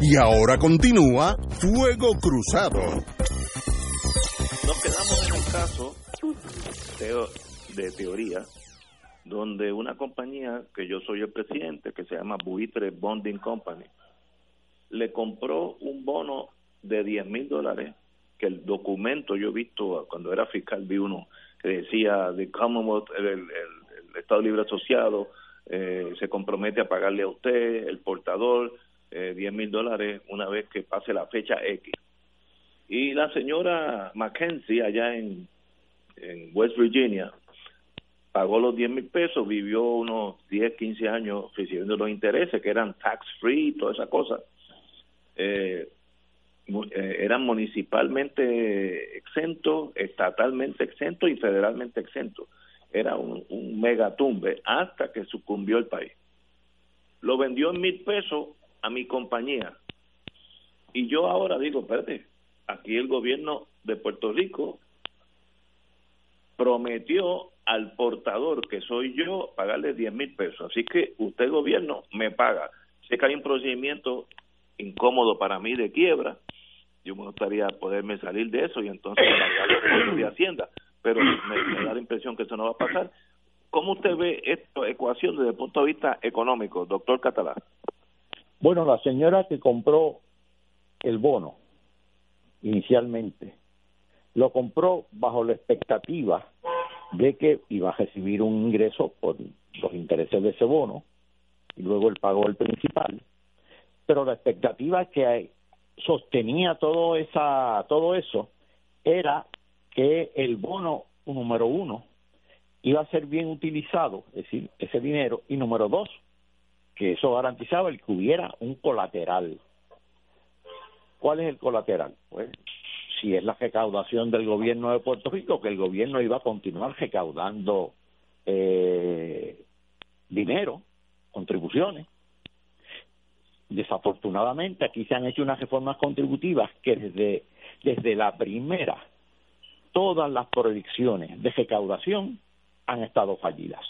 Y ahora continúa Fuego Cruzado. Nos quedamos en un caso de teoría donde una compañía que yo soy el presidente, que se llama Buitre Bonding Company, le compró un bono de 10 mil dólares, que el documento yo he visto cuando era fiscal, vi uno que decía de Commonwealth, el, el, Estado Libre Asociado, eh, se compromete a pagarle a usted, el portador, eh, 10 mil dólares una vez que pase la fecha X. Y la señora Mackenzie, allá en, en West Virginia, pagó los 10 mil pesos, vivió unos 10, 15 años recibiendo los intereses, que eran tax free, toda esa cosa. Eh, eh, eran municipalmente exentos, estatalmente exentos y federalmente exentos. Era un, un megatumbe hasta que sucumbió el país. Lo vendió en mil pesos a mi compañía. Y yo ahora digo, espérate, aquí el gobierno de Puerto Rico prometió al portador, que soy yo, pagarle 10 mil pesos. Así que usted, gobierno, me paga. Sé que hay un procedimiento incómodo para mí de quiebra. Yo me gustaría poderme salir de eso y entonces [coughs] pagar de Hacienda, pero me, da la impresión que eso no va a pasar. ¿Cómo usted ve esta ecuación desde el punto de vista económico, doctor Catalán? Bueno, la señora que compró el bono inicialmente lo compró bajo la expectativa de que iba a recibir un ingreso por los intereses de ese bono y luego el pago del principal, pero la expectativa que sostenía todo esa todo eso era que el bono número uno iba a ser bien utilizado, es decir, ese dinero, y número dos, que eso garantizaba el que hubiera un colateral. ¿Cuál es el colateral? Pues si es la recaudación del gobierno de Puerto Rico, que el gobierno iba a continuar recaudando eh, dinero, contribuciones. Desafortunadamente aquí se han hecho unas reformas contributivas que desde, desde la primera todas las proyecciones de recaudación han estado fallidas.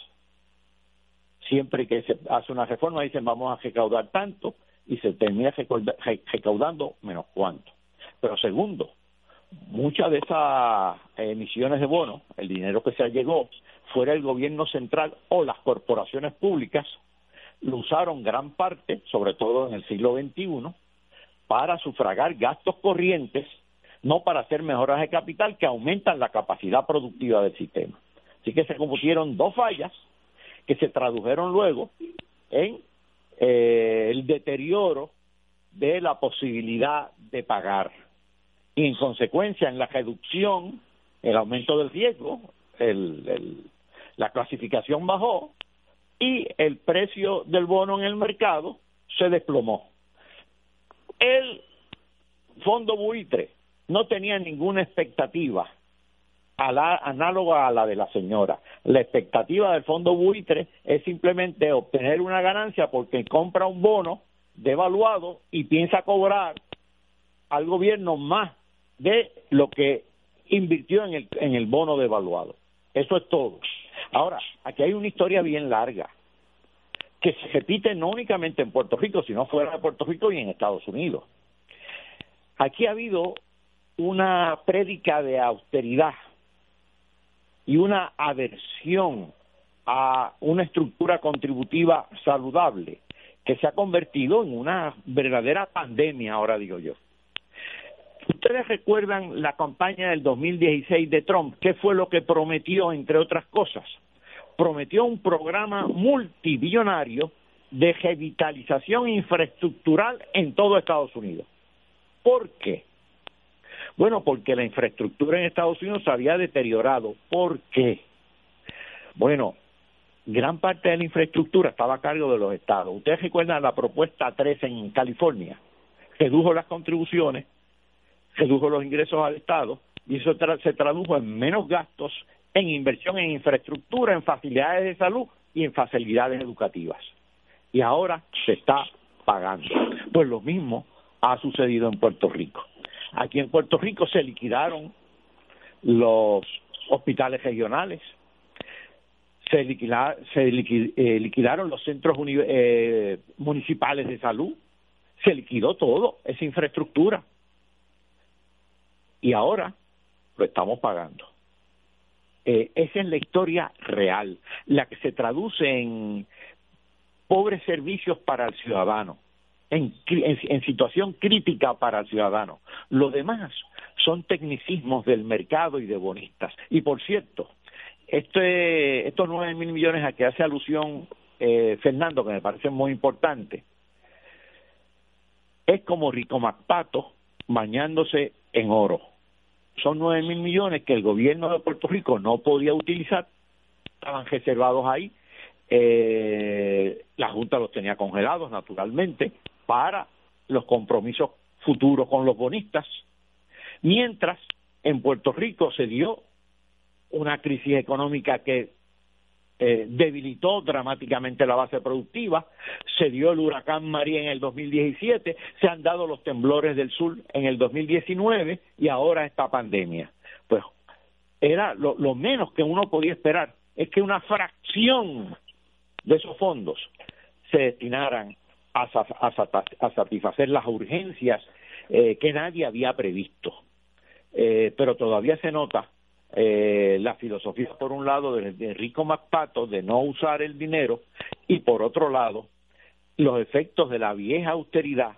Siempre que se hace una reforma dicen vamos a recaudar tanto y se termina recaudando menos cuánto. Pero segundo, muchas de esas emisiones de bonos, el dinero que se llegó, fuera el gobierno central o las corporaciones públicas, lo usaron gran parte, sobre todo en el siglo XXI, para sufragar gastos corrientes, no para hacer mejoras de capital que aumentan la capacidad productiva del sistema. Así que se cometieron dos fallas que se tradujeron luego en eh, el deterioro de la posibilidad de pagar y en consecuencia en la reducción, el aumento del riesgo, el, la clasificación bajó y el precio del bono en el mercado se desplomó. El fondo buitre no tenía ninguna expectativa a la, análoga a la de la señora. La expectativa del fondo buitre es simplemente obtener una ganancia porque compra un bono devaluado y piensa cobrar al gobierno más de lo que invirtió en el, en el bono devaluado. Eso es todo. Ahora, aquí hay una historia bien larga que se repite no únicamente en Puerto Rico, sino fuera de Puerto Rico y en Estados Unidos. Aquí ha habido una prédica de austeridad y una aversión a una estructura contributiva saludable que se ha convertido en una verdadera pandemia, ahora digo yo. Ustedes recuerdan la campaña del 2016 de Trump, ¿qué fue lo que prometió, entre otras cosas? Prometió un programa multibillonario de revitalización infraestructural en todo Estados Unidos. ¿Por qué? Bueno, porque la infraestructura en Estados Unidos se había deteriorado. ¿Por qué? Bueno, gran parte de la infraestructura estaba a cargo de los estados. Ustedes recuerdan la propuesta 3 en California, redujo las contribuciones redujo los ingresos al Estado y eso se tradujo en menos gastos en inversión en infraestructura, en facilidades de salud y en facilidades educativas. Y ahora se está pagando. Pues lo mismo ha sucedido en Puerto Rico. Aquí en Puerto Rico se liquidaron los hospitales regionales, se, eh, liquidaron los centros eh, municipales de salud, se liquidó todo, esa infraestructura. Y ahora lo estamos pagando. Eh, esa es la historia real, la que se traduce en pobres servicios para el ciudadano, en, situación crítica para el ciudadano. Lo demás son tecnicismos del mercado y de bonistas. Y por cierto, este, estos nueve mil millones a que hace alusión eh, Fernando, que me parece muy importante, es como Rico Macpato bañándose en oro. Son nueve mil millones que el gobierno de Puerto Rico no podía utilizar, estaban reservados ahí. Eh, la Junta los tenía congelados, naturalmente, para los compromisos futuros con los bonistas. Mientras en Puerto Rico se dio una crisis económica que eh, debilitó dramáticamente la base productiva, se dio el huracán María en el 2017, se han dado los temblores del sur en el 2019 y ahora esta pandemia. Pues era lo, lo menos que uno podía esperar, es que una fracción de esos fondos se destinaran a, satisfacer las urgencias eh, que nadie había previsto. Eh, pero todavía se nota eh, la filosofía, por un lado, de, de Rico MacPato de no usar el dinero y, por otro lado, los efectos de la vieja austeridad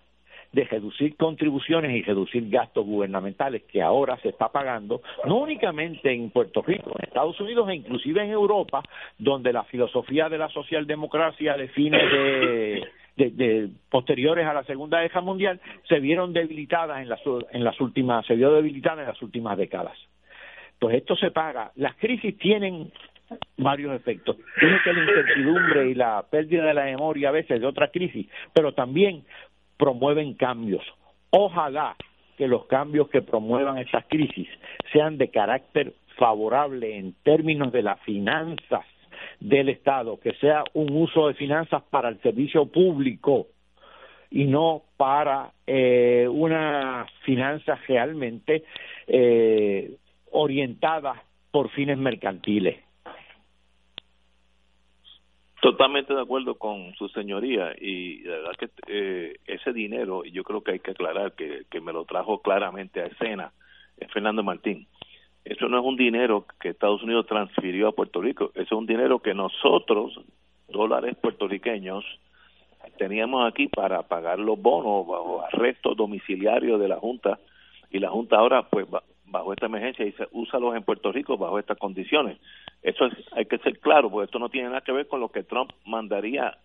de reducir contribuciones y reducir gastos gubernamentales que ahora se está pagando, no únicamente en Puerto Rico, en Estados Unidos e inclusive en Europa, donde la filosofía de la socialdemocracia de fines de, de, posteriores a la Segunda Guerra Mundial se vieron debilitadas en las, en las últimas, se vio debilitada en las últimas décadas. Pues esto se paga. Las crisis tienen varios efectos. Tiene que la incertidumbre y la pérdida de la memoria a veces de otra crisis, pero también promueven cambios. Ojalá que los cambios que promuevan estas crisis sean de carácter favorable en términos de las finanzas del Estado, que sea un uso de finanzas para el servicio público y no para eh, una finanza realmente eh, orientada por fines mercantiles. Totalmente de acuerdo con su señoría y la verdad que eh, ese dinero, yo creo que hay que aclarar que, que me lo trajo claramente a escena es Fernando Martín. Eso no es un dinero que Estados Unidos transfirió a Puerto Rico, eso es un dinero que nosotros, dólares puertorriqueños, teníamos aquí para pagar los bonos bajo arresto domiciliario de la Junta y la Junta ahora pues bajo esta emergencia dice úsalos en Puerto Rico bajo estas condiciones. Eso es, hay que ser claro, porque esto no tiene nada que ver con lo que Trump mandaría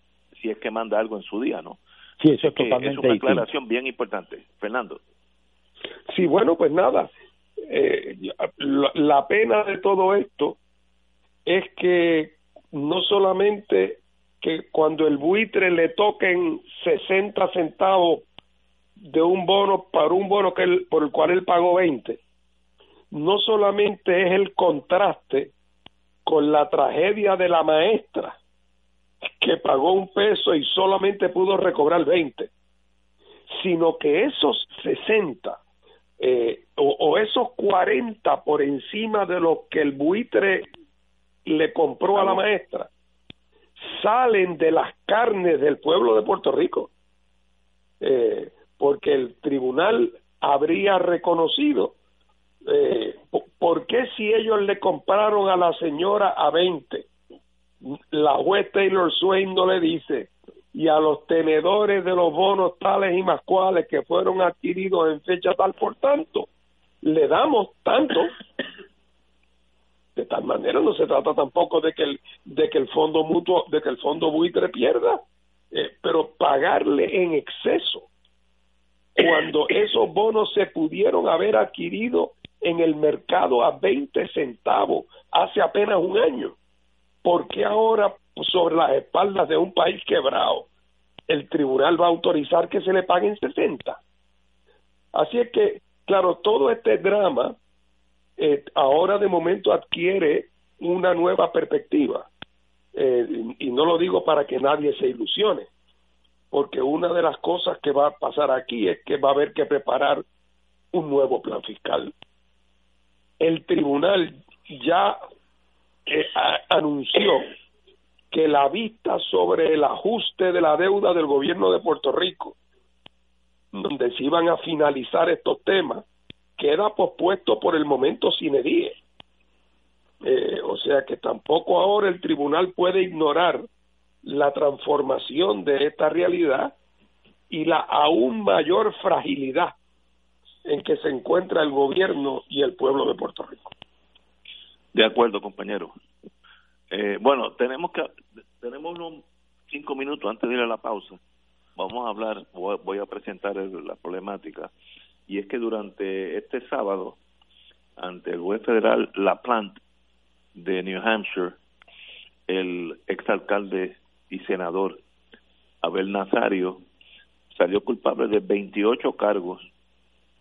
si es que manda algo en su día, ¿no? Sí, eso es totalmente Es una aclaración bien importante. Fernando. Sí, bueno, pues nada. Eh, la pena de todo esto es que no solamente que cuando el buitre le toquen 60 centavos de un bono para un bono que él, por el cual él pagó 20, no solamente es el contraste con la tragedia de la maestra que pagó un peso y solamente pudo recobrar 20, sino que esos 60 eh, o, esos 40 por encima de lo que el buitre le compró a la maestra salen de las carnes del pueblo de Puerto Rico, eh, porque el tribunal habría reconocido eh, ¿por qué si ellos le compraron a la señora a 20? La juez Taylor Swain no le dice, y a los tenedores de los bonos tales y más cuales que fueron adquiridos en fecha tal por tanto, le damos tanto. De tal manera no se trata tampoco de que el, de que el fondo mutuo, de que el fondo buitre pierda, eh, pero pagarle en exceso cuando esos bonos se pudieron haber adquirido en el mercado a 20 centavos hace apenas un año. ¿Por qué ahora, sobre las espaldas de un país quebrado, el tribunal va a autorizar que se le paguen 60? Así es que, claro, todo este drama eh, ahora de momento adquiere una nueva perspectiva. Eh, y no lo digo para que nadie se ilusione, porque una de las cosas que va a pasar aquí es que va a haber que preparar un nuevo plan fiscal el tribunal ya eh, anunció que la vista sobre el ajuste de la deuda del gobierno de Puerto Rico, donde se iban a finalizar estos temas, queda pospuesto por el momento sin die. Eh, o sea que tampoco ahora el tribunal puede ignorar la transformación de esta realidad y la aún mayor fragilidad en que se encuentra el gobierno y el pueblo de Puerto Rico. De acuerdo, compañero. Eh, bueno, tenemos que tenemos unos cinco minutos antes de ir a la pausa. Vamos a hablar, voy a presentar la problemática y es que durante este sábado ante el juez federal La Plante de New Hampshire, el exalcalde y senador Abel Nazario salió culpable de 28 cargos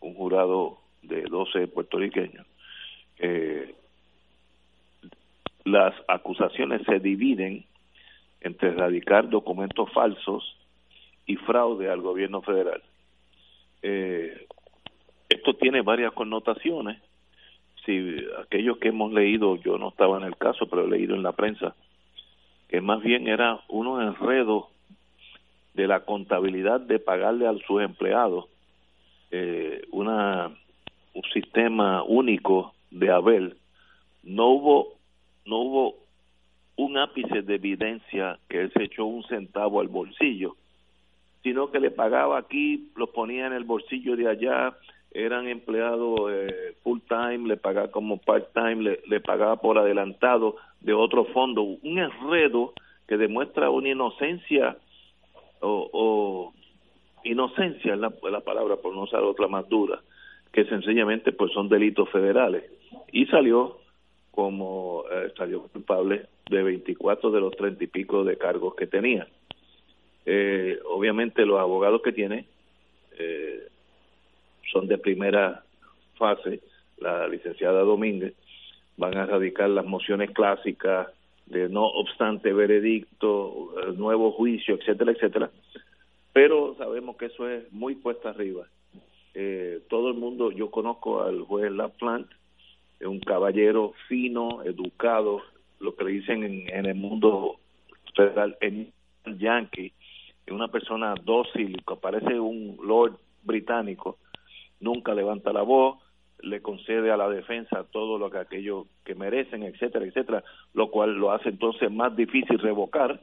un jurado de 12 puertorriqueños. Eh, las acusaciones se dividen entre erradicar documentos falsos y fraude al gobierno federal. Eh, esto tiene varias connotaciones. Si aquellos que hemos leído, yo no estaba en el caso, pero he leído en la prensa, que más bien era unos enredos de la contabilidad de pagarle a sus empleados eh, una un sistema único de Abel, no hubo no hubo un ápice de evidencia que él se echó un centavo al bolsillo, sino que le pagaba aquí, lo ponía en el bolsillo de allá, eran empleados eh, full time, le pagaba como part time, le, le pagaba por adelantado de otro fondo, un enredo que demuestra una inocencia o, o inocencia es la, la, palabra por no usar otra más dura que sencillamente pues son delitos federales. Y salió como eh, salió culpable de 24 de los 30 y pico de cargos que tenía eh, obviamente los abogados que tiene eh, son de primera fase la licenciada Domínguez van a radicar las mociones clásicas de no obstante veredicto, eh, nuevo juicio, etcétera, etcétera. Pero sabemos que eso es muy puesta arriba. Eh, todo el mundo, yo conozco al juez Laplant, es un caballero fino, educado, lo que le dicen en, el mundo federal, en yankee, es una persona dócil, que parece un lord británico, nunca levanta la voz, le concede a la defensa todo lo que aquello que merecen, etcétera, etcétera, lo cual lo hace entonces más difícil revocar,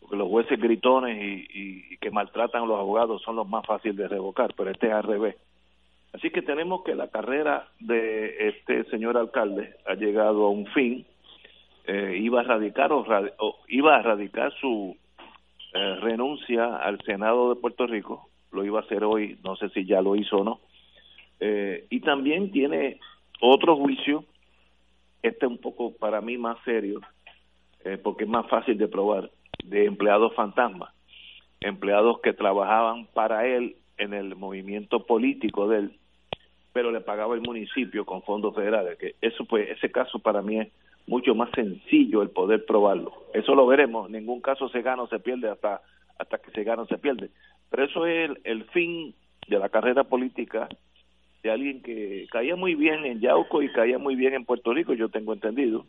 porque los jueces gritones y, y, que maltratan a los abogados son los más fáciles de revocar, pero este es al revés. Así que tenemos que la carrera de este señor alcalde ha llegado a un fin, eh, iba a radicar o, o, iba a radicar su eh, renuncia al Senado de Puerto Rico, lo iba a hacer hoy, no sé si ya lo hizo o no, eh, y también tiene otro juicio, este un poco para mí más serio, porque es más fácil de probar, de empleados fantasmas, empleados que trabajaban para él en el movimiento político de él, pero le pagaba el municipio con fondos federales. Que eso pues, ese caso para mí es mucho más sencillo el poder probarlo. Eso lo veremos. Ningún caso se gana o se pierde hasta hasta que se gana o se pierde. Pero eso es el, fin de la carrera política de alguien que caía muy bien en Yauco y caía muy bien en Puerto Rico, yo tengo entendido.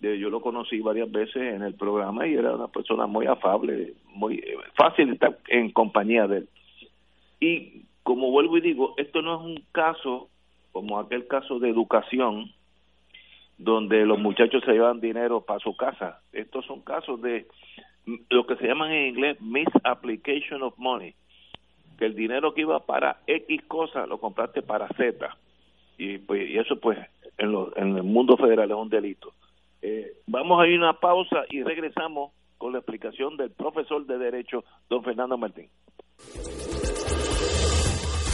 Yo lo conocí varias veces en el programa y era una persona muy afable, muy eh, fácil estar en compañía de él. Y como vuelvo y digo, esto no es un caso como aquel caso de educación donde los muchachos se llevan dinero para su casa. Estos son casos de lo que se llaman en inglés misapplication of money que el dinero que iba para X cosa lo compraste para Z. Y, pues, eso pues en, lo, en el mundo federal es un delito. Eh, vamos a ir a una pausa y regresamos con la explicación del profesor de Derecho, don Fernando Martín.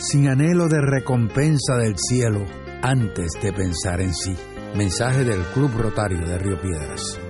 sin anhelo de recompensa del cielo, antes de pensar en sí. Mensaje del Club Rotario de Río Piedras.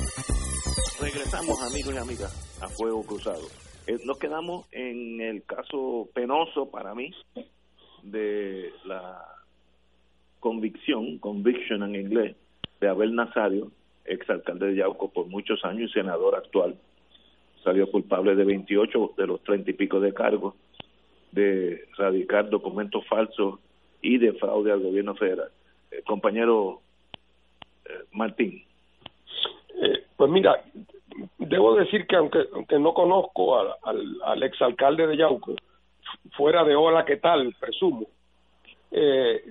Regresamos, amigos y amigas, a Fuego Cruzado. Eh, nos quedamos en el caso penoso para mí de la convicción, conviction en inglés, de Abel Nazario, exalcalde de Yauco por muchos años y senador actual. Salió culpable de 28 de los 30 y pico de cargos de radicar documentos falsos y de fraude al gobierno federal. Eh, compañero eh, Martín. Pues mira, debo decir que aunque, aunque no conozco al, al, al exalcalde de Yauco, fuera de hola, ¿qué tal? Presumo. Eh,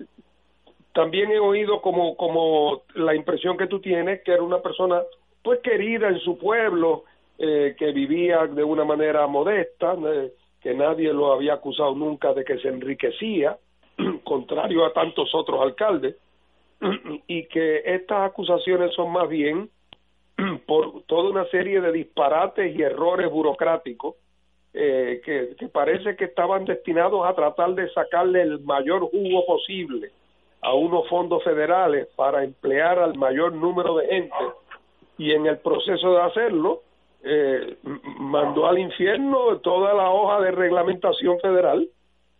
también he oído como, como la impresión que tú tienes, que era una persona pues querida en su pueblo, eh, que vivía de una manera modesta, eh, que nadie lo había acusado nunca de que se enriquecía, [clears throat] contrario a tantos otros alcaldes, [clears throat] y que estas acusaciones son más bien [clears throat] por toda una serie de disparates y errores burocráticos eh, que, parece que estaban destinados a tratar de sacarle el mayor jugo posible a unos fondos federales para emplear al mayor número de gente y en el proceso de hacerlo eh, mandó al infierno toda la hoja de reglamentación federal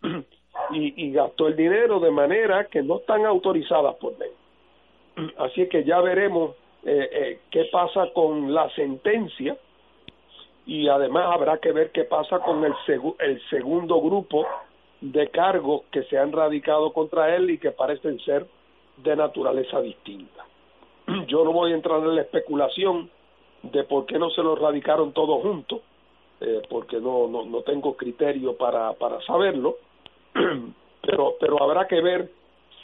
[clears throat] y, y gastó el dinero de manera que no están autorizadas por ley. [clears throat] Así que ya veremos eh, eh, qué pasa con la sentencia y además habrá que ver qué pasa con el, el segundo grupo de cargos que se han radicado contra él y que parecen ser de naturaleza distinta. [clears throat] Yo no voy a entrar en la especulación de por qué no se los radicaron todos juntos, eh, porque no, no, no tengo criterio para, para saberlo, [clears throat] pero, pero habrá que ver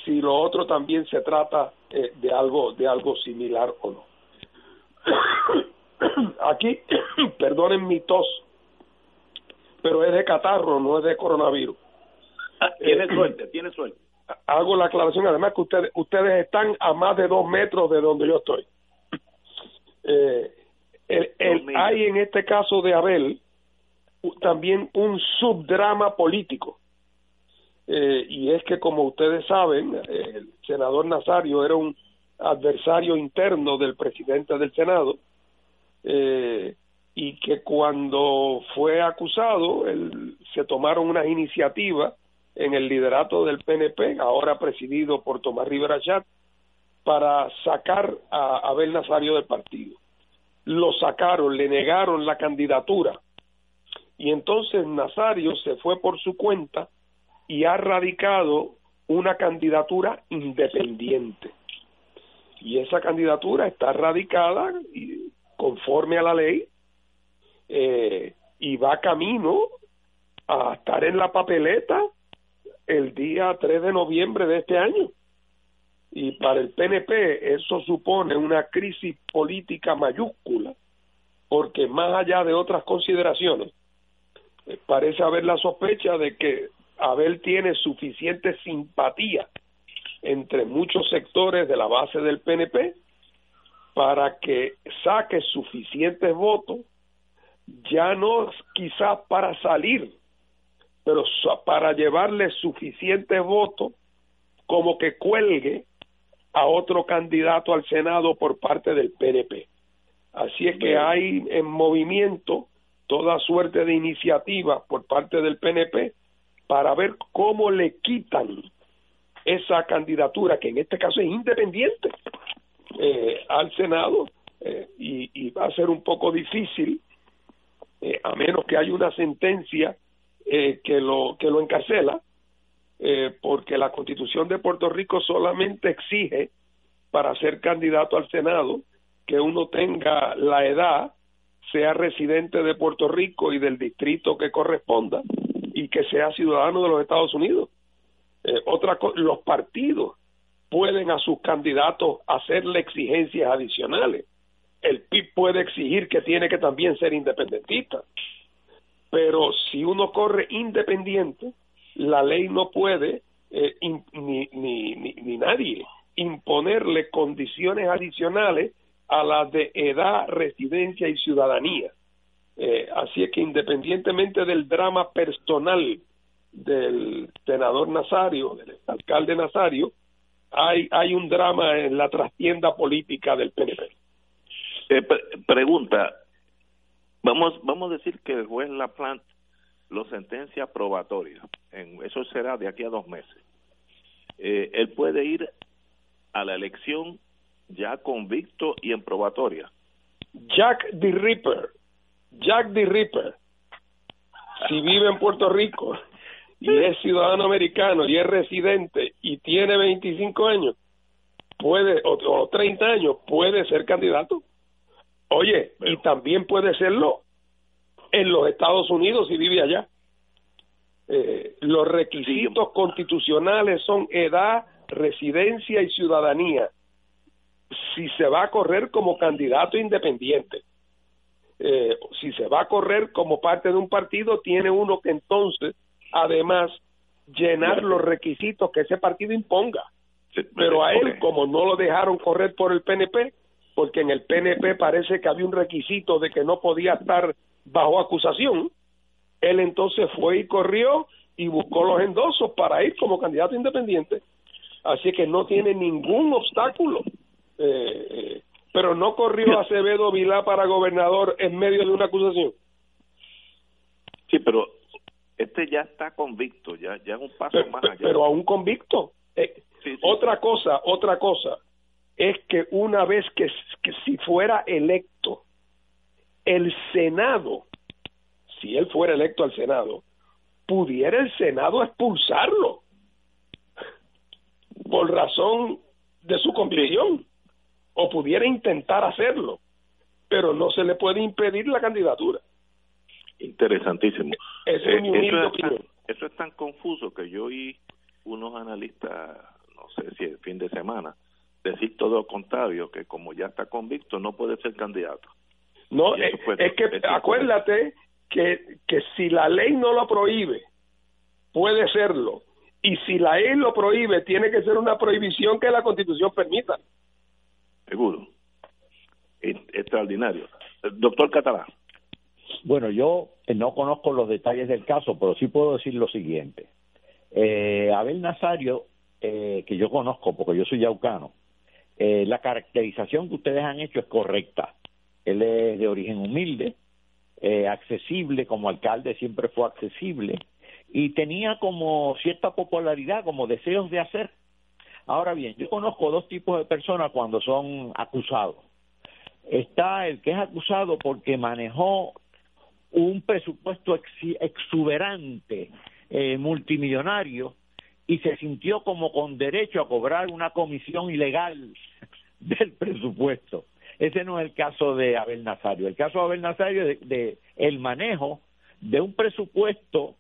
si lo otro también se trata eh, de algo de algo similar o no. [coughs] Aquí, [coughs] perdonen mi tos, pero es de catarro, no es de coronavirus. Ah, tiene [coughs] suerte, tiene suerte. Hago la aclaración, además que ustedes ustedes están a más de dos metros de donde yo estoy. Eh, el, el, hay en este caso de Abel también un subdrama político. Eh, y es que, como ustedes saben, el senador Nazario era un adversario interno del presidente del Senado eh, y que cuando fue acusado él, se tomaron unas iniciativas en el liderato del PNP, ahora presidido por Tomás Rivera Chat, para sacar a Abel Nazario del partido. Lo sacaron, le negaron la candidatura y entonces Nazario se fue por su cuenta y ha radicado una candidatura independiente. Y esa candidatura está radicada y, conforme a la ley eh, y va camino a estar en la papeleta el día 3 de noviembre de este año. Y para el PNP eso supone una crisis política mayúscula, porque más allá de otras consideraciones, eh, parece haber la sospecha de que Abel tiene suficiente simpatía entre muchos sectores de la base del PNP para que saque suficientes votos, ya no quizás para salir, pero para llevarle suficientes votos como que cuelgue a otro candidato al Senado por parte del PNP. Así es que hay en movimiento toda suerte de iniciativas por parte del PNP para ver cómo le quitan esa candidatura, que en este caso es independiente, eh, al Senado, eh, y, y, va a ser un poco difícil, eh, a menos que haya una sentencia que, lo, que lo encarcela, porque la Constitución de Puerto Rico solamente exige para ser candidato al Senado que uno tenga la edad sea residente de Puerto Rico y del distrito que corresponda y que sea ciudadano de los Estados Unidos. Eh, otra los partidos pueden a sus candidatos hacerle exigencias adicionales. El PIB puede exigir que tiene que también ser independentista. Pero si uno corre independiente, la ley no puede, eh, ni, ni, ni, ni nadie, imponerle condiciones adicionales a las de edad, residencia y ciudadanía. Eh, así es que independientemente del drama personal del senador Nazario, del alcalde Nazario, hay, hay un drama en la trastienda política del PNP. Eh, pregunta, vamos, vamos a decir que el juez Laplante lo sentencia probatoria, en, eso será de aquí a dos meses. Eh, él puede ir a la elección ya convicto y en probatoria. Jack the Ripper, Jack the Ripper, si vive en Puerto Rico y es ciudadano americano y es residente y tiene 25 años, puede, o, 30 años, puede ser candidato. Oye, y también puede serlo en los Estados Unidos si vive allá. Eh, los requisitos constitucionales son edad, residencia y ciudadanía. Si se va a correr como candidato independiente, eh, si se va a correr como parte de un partido, tiene uno que entonces, además, llenar los requisitos que ese partido imponga. Pero a él, como no lo dejaron correr por el PNP, porque en el PNP parece que había un requisito de que no podía estar bajo acusación, él entonces fue y corrió y buscó los endosos para ir como candidato independiente. Así que no tiene ningún obstáculo. Eh, eh, pero no corrió Acevedo Vilá para gobernador en medio de una acusación. Sí, pero este ya está convicto, ya ya un paso pero, más allá. Pero aún convicto. Eh, Otra cosa, otra cosa es que una vez que, que si fuera electo el Senado, si él fuera electo al Senado, pudiera el Senado expulsarlo por razón de su convicción o pudiera intentar hacerlo, pero no se le puede impedir la candidatura. Interesantísimo. es mi Eh, eso, es tan, eso es tan confuso que yo oí unos analistas, no sé si el fin de semana, decir todo lo contrario, que como ya está convicto no puede ser candidato. No, Y es, eso fue- es que eso acuérdate que, que si la ley no lo prohíbe, puede serlo. Y si la ley lo prohíbe, tiene que ser una prohibición que la Constitución permita. Seguro. Extraordinario. Doctor Catalán. Bueno, yo eh, no conozco los detalles del caso, pero sí puedo decir lo siguiente. Eh, Abel Nazario, eh, que yo conozco porque yo soy yaucano, eh, la caracterización que ustedes han hecho es correcta. Él es de origen humilde, eh, accesible, como alcalde siempre fue accesible y tenía como cierta popularidad, como deseos de hacer. Ahora bien, yo conozco dos tipos de personas cuando son acusados. Está el que es acusado porque manejó un presupuesto exuberante, eh, multimillonario, y se sintió como con derecho a cobrar una comisión ilegal [laughs] del presupuesto. Ese no es el caso de Abel Nazario. El caso de Abel Nazario es de el manejo de un presupuesto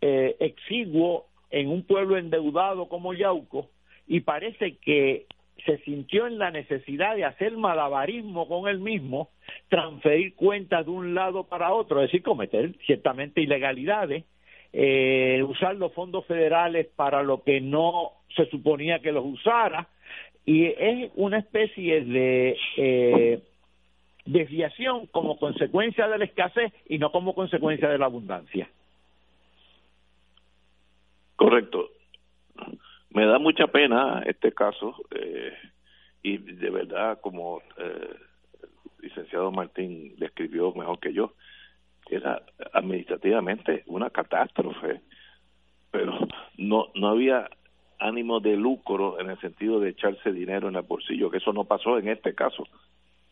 eh, exiguo en un pueblo endeudado como Yauco y parece que se sintió en la necesidad de hacer malabarismo con él mismo, transferir cuentas de un lado para otro, es decir, cometer ciertamente ilegalidades, eh, usar los fondos federales para lo que no se suponía que los usara, y es una especie de eh, desviación como consecuencia de la escasez y no como consecuencia de la abundancia. Correcto. Me da mucha pena este caso eh, y de verdad, como eh, el licenciado Martín describió mejor que yo, era administrativamente una catástrofe, pero no no había ánimo de lucro en el sentido de echarse dinero en el bolsillo, que eso no pasó en este caso.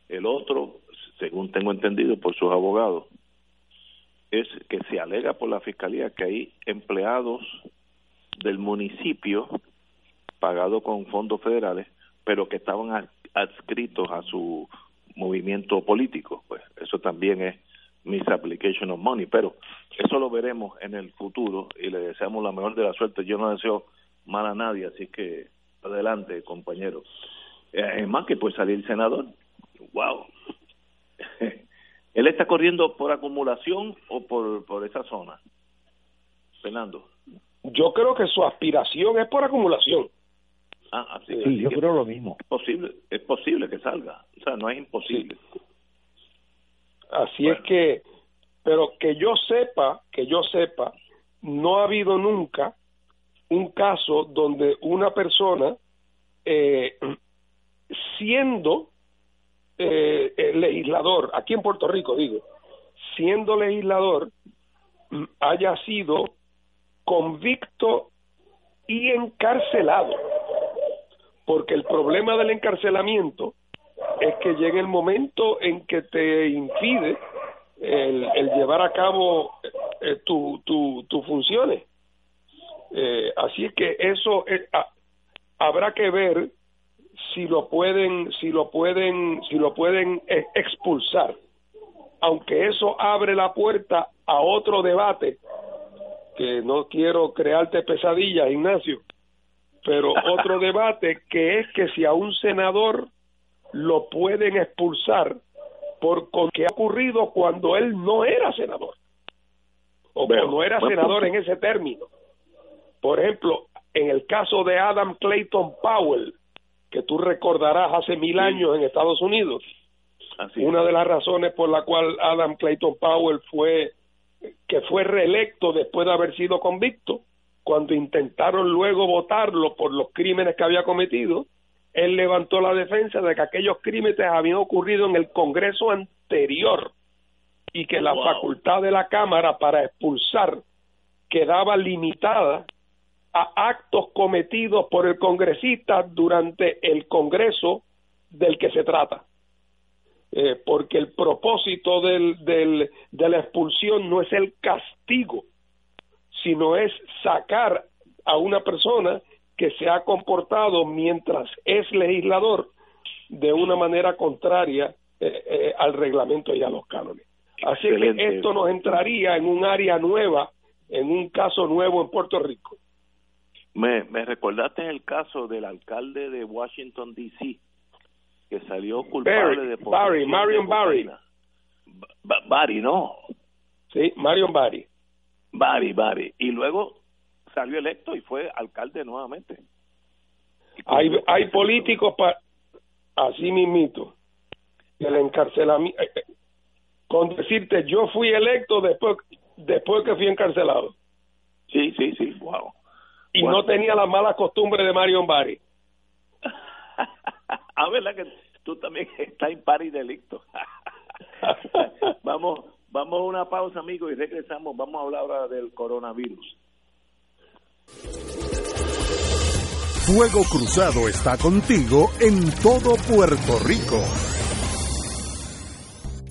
El otro, según tengo entendido por sus abogados, es que se alega por la fiscalía que hay empleados del municipio pagado con fondos federales, pero que estaban ad- adscritos a su movimiento político. Pues eso también es misapplication of money, pero eso lo veremos en el futuro y le deseamos la mejor de la suerte. Yo no deseo mal a nadie, así que adelante, compañero. Es más que puede salir senador. ¡Wow! [laughs] ¿Él está corriendo por acumulación o por, por esa zona? Fernando. Yo creo que su aspiración es por acumulación. Ah, así sí, yo creo lo mismo. Es posible, es posible que salga. O sea, no es imposible. Así es que, pero que yo sepa, que yo sepa, no ha habido nunca un caso donde una persona, eh, [clears throat] siendo eh, legislador, aquí en Puerto Rico digo, siendo legislador, [clears throat] haya sido convicto y encarcelado. Porque el problema del encarcelamiento es que llega el momento en que te impide el, llevar a cabo eh, tus tu, funciones. Eh, así es que eso habrá que ver si lo pueden si lo pueden si lo pueden e, expulsar aunque eso abre la puerta a otro debate que no quiero crearte pesadillas Ignacio pero [laughs] otro debate que es que si a un senador lo pueden expulsar por lo que ha ocurrido cuando él no era senador o no era senador en ese término. Por ejemplo, en el caso de Adam Clayton Powell, que tú recordarás hace mil años en Estados Unidos, una de las razones por la cual Adam Clayton Powell fue que fue reelecto después de haber sido convicto, cuando intentaron luego votarlo por los crímenes que había cometido, él levantó la defensa de que aquellos crímenes habían ocurrido en el Congreso anterior y que la facultad de la Cámara para expulsar quedaba limitada a actos cometidos por el congresista durante el Congreso del que se trata. Eh, porque el propósito del, del, de la expulsión no es el castigo, sino es sacar a una persona que se ha comportado mientras es legislador de una manera contraria eh, eh, al reglamento y a los cánones. Así que esto nos entraría en un área nueva, en un caso nuevo en Puerto Rico. Me, me recordaste el caso del alcalde de Washington, D.C., que salió culpable de... Barry, Marion Barry. Barry, ¿no? Sí, Marion Barry. Barry, Barry. Y luego salió electo y fue alcalde nuevamente. Hay, hay políticos para así mismito el encarcelamiento eh, eh, con decirte yo fui electo después después que fui encarcelado. Sí sí sí wow y no tenía la mala costumbre de Marion Barry. [laughs] A ver que tú también [laughs] estás en par y delicto [laughs] vamos vamos a una pausa amigos y regresamos vamos a hablar ahora del coronavirus Fuego Cruzado está contigo en todo Puerto Rico.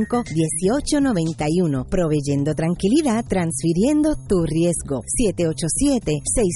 1891, proveyendo tranquilidad, transfiriendo tu riesgo.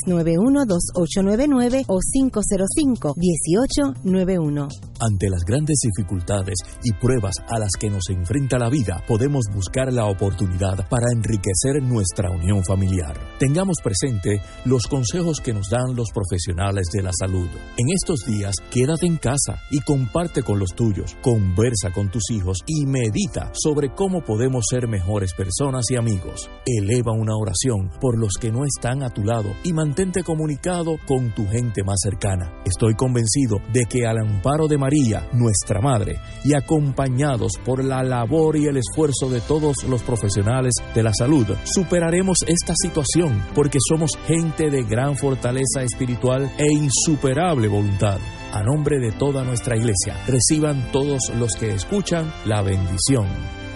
787-691-2899 o 505-1891. Ante las grandes dificultades y pruebas a las que nos enfrenta la vida, podemos buscar la oportunidad para enriquecer nuestra unión familiar. Tengamos presente los consejos que nos dan los profesionales de la salud. En estos días, quédate en casa y comparte con los tuyos, conversa con tus hijos y medita sobre cómo podemos ser mejores personas y amigos. Eleva una oración por los que no están a tu lado y mantente comunicado con tu gente más cercana. Estoy convencido de que al amparo de María, nuestra Madre, y acompañados por la labor y el esfuerzo de todos los profesionales de la salud, superaremos esta situación porque somos gente de gran fortaleza espiritual e insuperable voluntad. A nombre de toda nuestra iglesia, reciban todos los que escuchan la bendición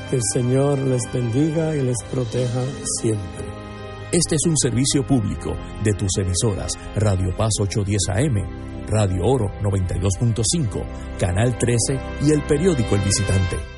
Que el Señor les bendiga y les proteja siempre. Este es un servicio público de tus emisoras Radio Paz 810 AM, Radio Oro 92.5, Canal 13 y el periódico El Visitante.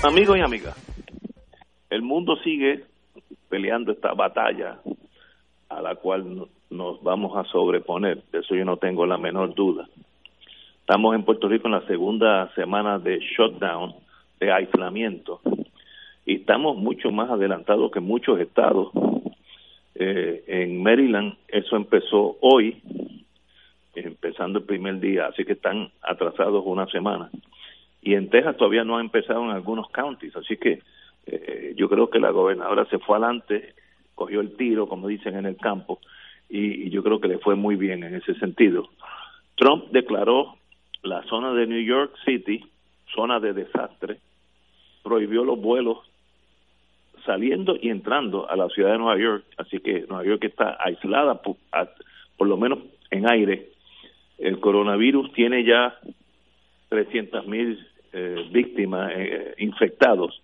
Amigos y amigas, el mundo sigue peleando esta batalla a la cual nos vamos a sobreponer, de eso yo no tengo la menor duda. Estamos en Puerto Rico en la segunda semana de shutdown, de aislamiento, y estamos mucho más adelantados que muchos estados. Eh, en Maryland eso empezó hoy, empezando el primer día, así que están atrasados una semana y en Texas todavía no ha empezado en algunos counties, así que eh, yo creo que la gobernadora se fue adelante, cogió el tiro, como dicen en el campo, y, yo creo que le fue muy bien en ese sentido. Trump declaró la zona de New York City zona de desastre, prohibió los vuelos saliendo y entrando a la ciudad de Nueva York, así que Nueva York está aislada por, por lo menos en aire. El coronavirus tiene ya 300 mil eh, víctimas eh, infectados.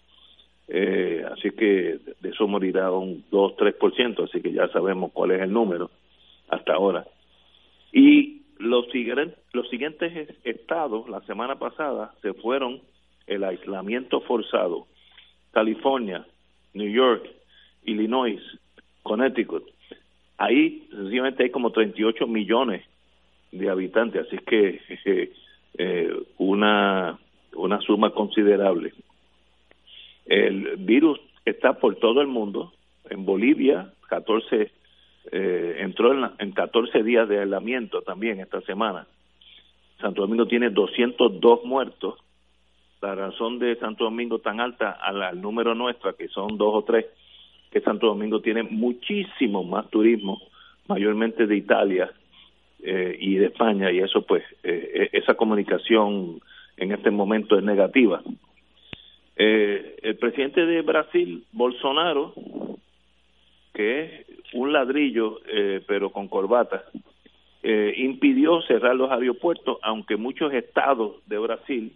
Eh, así que de eso morirá un 2-3%, así que ya sabemos cuál es el número hasta ahora. Y los, los siguientes estados, la semana pasada, se fueron el aislamiento forzado. California, New York, Illinois, Connecticut. Ahí sencillamente hay como 38 millones de habitantes, así que [laughs] eh, una, una suma considerable. El virus está por todo el mundo. En Bolivia, 14, eh, entró en, en 14 días de aislamiento también esta semana. Santo Domingo tiene 202 muertos. La razón de Santo Domingo tan alta al, número nuestra, que son dos o tres, que Santo Domingo tiene muchísimo más turismo, mayormente de Italia, eh, y de España y eso pues eh, e-, esa comunicación en este momento es negativa. Eh, el presidente de Brasil, Bolsonaro, que es un ladrillo pero con corbata, impidió cerrar los aeropuertos, aunque muchos estados de Brasil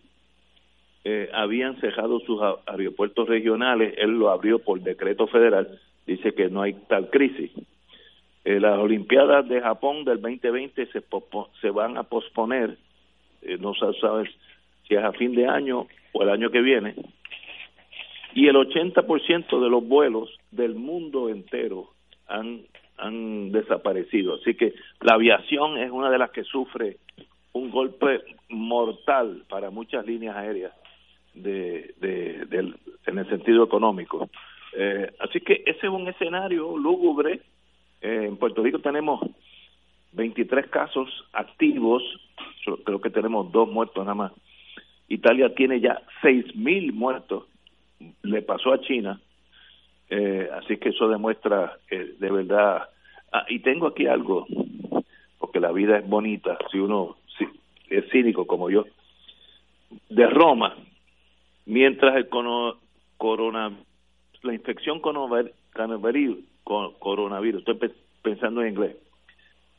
habían cerrado sus aeropuertos regionales, él lo abrió por decreto federal, dice que no hay tal crisis. Eh, las Olimpiadas de Japón del 2020 se, se van a posponer, eh, no se sabe si es a fin de año o el año que viene, y el 80% de los vuelos del mundo entero han, han desaparecido. Así que la aviación es una de las que sufre un golpe mortal para muchas líneas aéreas de, de, en el sentido económico. Eh, así que ese es un escenario lúgubre eh, en Puerto Rico tenemos 23 casos activos, creo que tenemos dos muertos nada más. Italia tiene ya 6.000 muertos, le pasó a China, eh, así que eso demuestra que de verdad. Ah, y tengo aquí algo, porque la vida es bonita, si uno es cínico como yo. De Roma, mientras el corona, la infección coronavirus coronavirus, estoy pensando en inglés,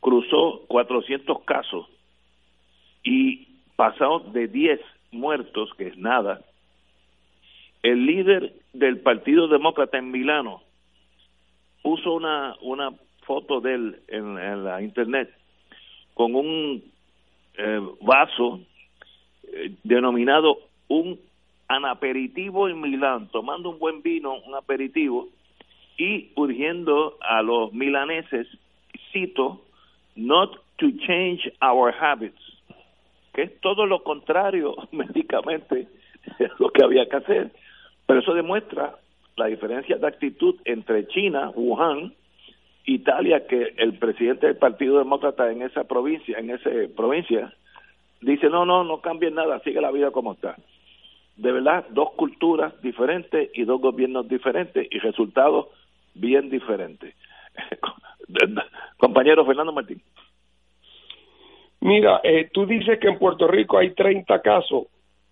cruzó 400 casos y pasado de 10 muertos, que es nada, el líder del Partido Demócrata en Milano puso una, una foto de él en, la internet con un eh, vaso eh, denominado un anaperitivo en Milán, tomando un buen vino, un aperitivo, y urgiendo a los milaneses, cito, not to change our habits, que es todo lo contrario [laughs] médicamente lo que había que hacer. Pero eso demuestra la diferencia de actitud entre China, Wuhan, Italia que el presidente del Partido Demócrata en esa provincia, en esa provincia, dice no, no, no cambie nada, sigue la vida como está. De verdad, dos culturas diferentes y dos gobiernos diferentes y resultados bien diferentes. [laughs] Compañero Fernando Martín. Mira, eh, tú dices que en Puerto Rico hay 30 casos.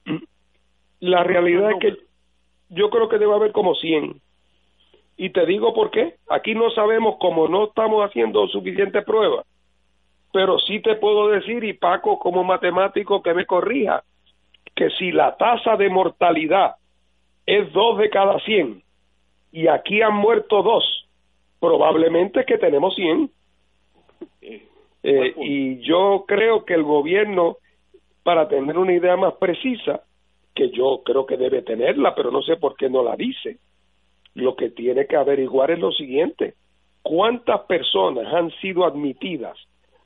[clears throat] La realidad es que yo creo que debe haber como 100. Y te digo por qué. Aquí no sabemos cómo no estamos haciendo suficientes pruebas. Pero sí te puedo decir, y Paco como matemático que me corrija, que si la tasa de mortalidad es 2 de cada 100 y aquí han muerto dos, probablemente que tenemos 100. Eh, y yo creo que el gobierno, para tener una idea más precisa, que yo creo que debe tenerla, pero no sé por qué no la dice, lo que tiene que averiguar es lo siguiente, ¿cuántas personas han sido admitidas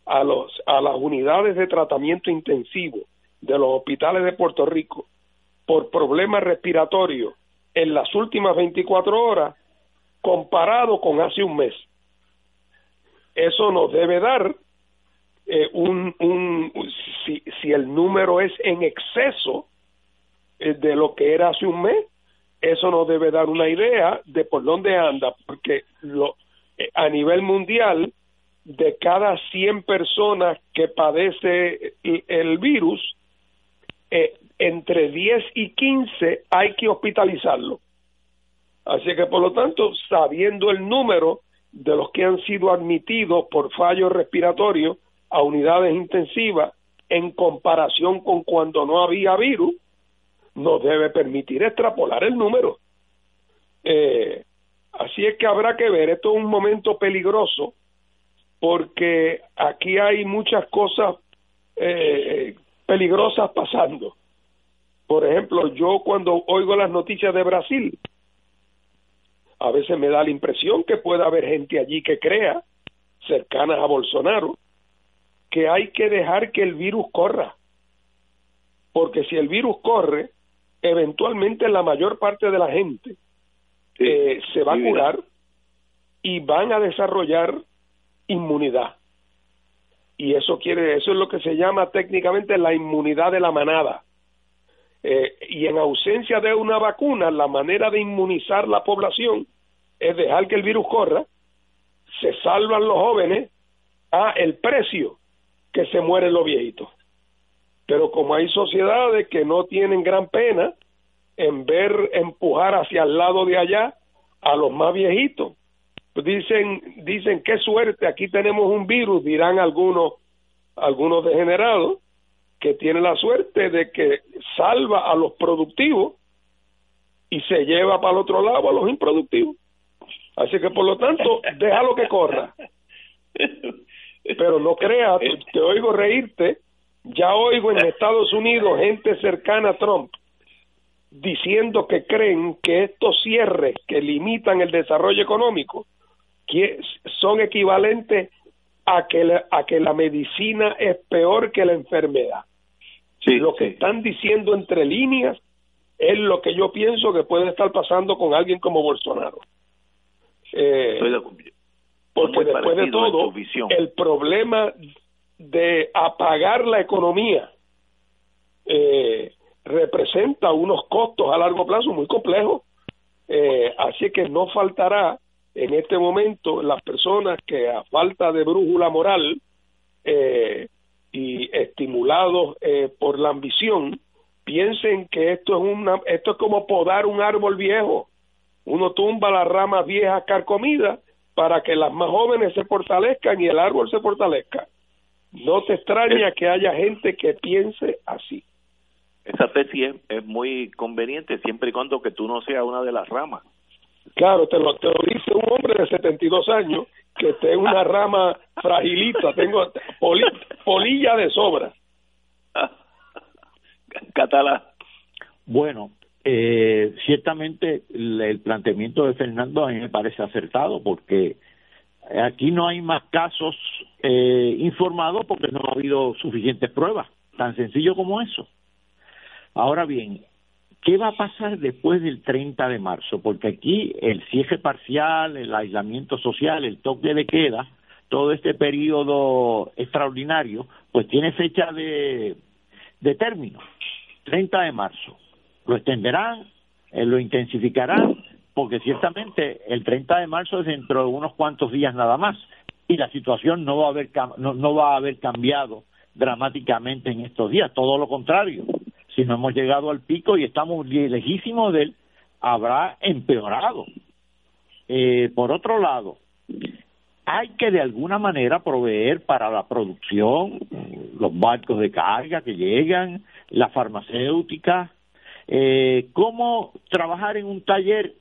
a, los, a las unidades de tratamiento intensivo de los hospitales de Puerto Rico por problemas respiratorios en las últimas 24 horas comparado con hace un mes? Eso nos debe dar eh, un, un si, si el número es en exceso eh, de lo que era hace un mes, eso nos debe dar una idea de por dónde anda, porque lo, eh, a nivel mundial, de cada 100 personas que padece el, virus, eh, entre 10 y 15 hay que hospitalizarlo. Así que, por lo tanto, sabiendo el número de los que han sido admitidos por fallo respiratorio a unidades intensivas en comparación con cuando no había virus, nos debe permitir extrapolar el número. Eh, así es que habrá que ver, esto es un momento peligroso porque aquí hay muchas cosas eh, peligrosas pasando. Por ejemplo, yo cuando oigo las noticias de Brasil, a veces me da la impresión que puede haber gente allí que crea, cercanas a Bolsonaro, que hay que dejar que el virus corra. Porque si el virus corre, eventualmente la mayor parte de la gente eh, se va a curar y van a desarrollar inmunidad. Y eso quiere, eso es lo que se llama técnicamente la inmunidad de la manada. Eh, y en ausencia de una vacuna, la manera de inmunizar la población es dejar que el virus corra, se salvan los jóvenes a el precio que se mueren los viejitos. Pero como hay sociedades que no tienen gran pena en ver empujar hacia el lado de allá a los más viejitos, pues dicen, dicen qué suerte, aquí tenemos un virus, dirán algunos, algunos degenerados, que tienen la suerte de que salva a los productivos y se lleva para el otro lado a los improductivos. Así que por lo tanto, déjalo que corra. Pero no creas, te oigo reírte, ya oigo en Estados Unidos gente cercana a Trump diciendo que creen que estos cierres que limitan el desarrollo económico que son equivalentes a que la, a que la medicina es peor que la enfermedad. Lo que están diciendo entre líneas es lo que yo pienso que puede estar pasando con alguien como Bolsonaro. Eh, porque después de todo, el problema de apagar la economía eh, representa unos costos a largo plazo muy complejos. Eh, así que no faltará en este momento las personas que a falta de brújula moral eh, y estimulados por la ambición piensen que esto es una esto es como podar un árbol viejo uno tumba las ramas viejas carcomidas para que las más jóvenes se fortalezcan y el árbol se fortalezca. No te extraña que haya gente que piense así. Esa tesis es, muy conveniente siempre y cuando que tú no seas una de las ramas. Claro, te lo, te lo dice un hombre de 72 años que esté una rama fragilita, tengo polilla de sobra. [laughs] Catalá. Bueno, eh, ciertamente el, planteamiento de Fernando a mí me parece acertado porque aquí no hay más casos eh, informados porque no ha habido suficientes pruebas, tan sencillo como eso. Ahora bien, ¿Qué va a pasar después del 30 de marzo? Porque aquí el cierre parcial, el aislamiento social, el toque de queda, todo este periodo extraordinario, pues tiene fecha de, término, 30 de marzo. Lo extenderán, eh, lo intensificarán, porque ciertamente el 30 de marzo es dentro de unos cuantos días nada más y la situación no va a haber no, no va a haber cambiado dramáticamente en estos días, todo lo contrario si no hemos llegado al pico y estamos lejísimos de él, habrá empeorado. Eh, por otro lado, hay que de alguna manera proveer para la producción los barcos de carga que llegan, la farmacéutica, eh, cómo trabajar en un taller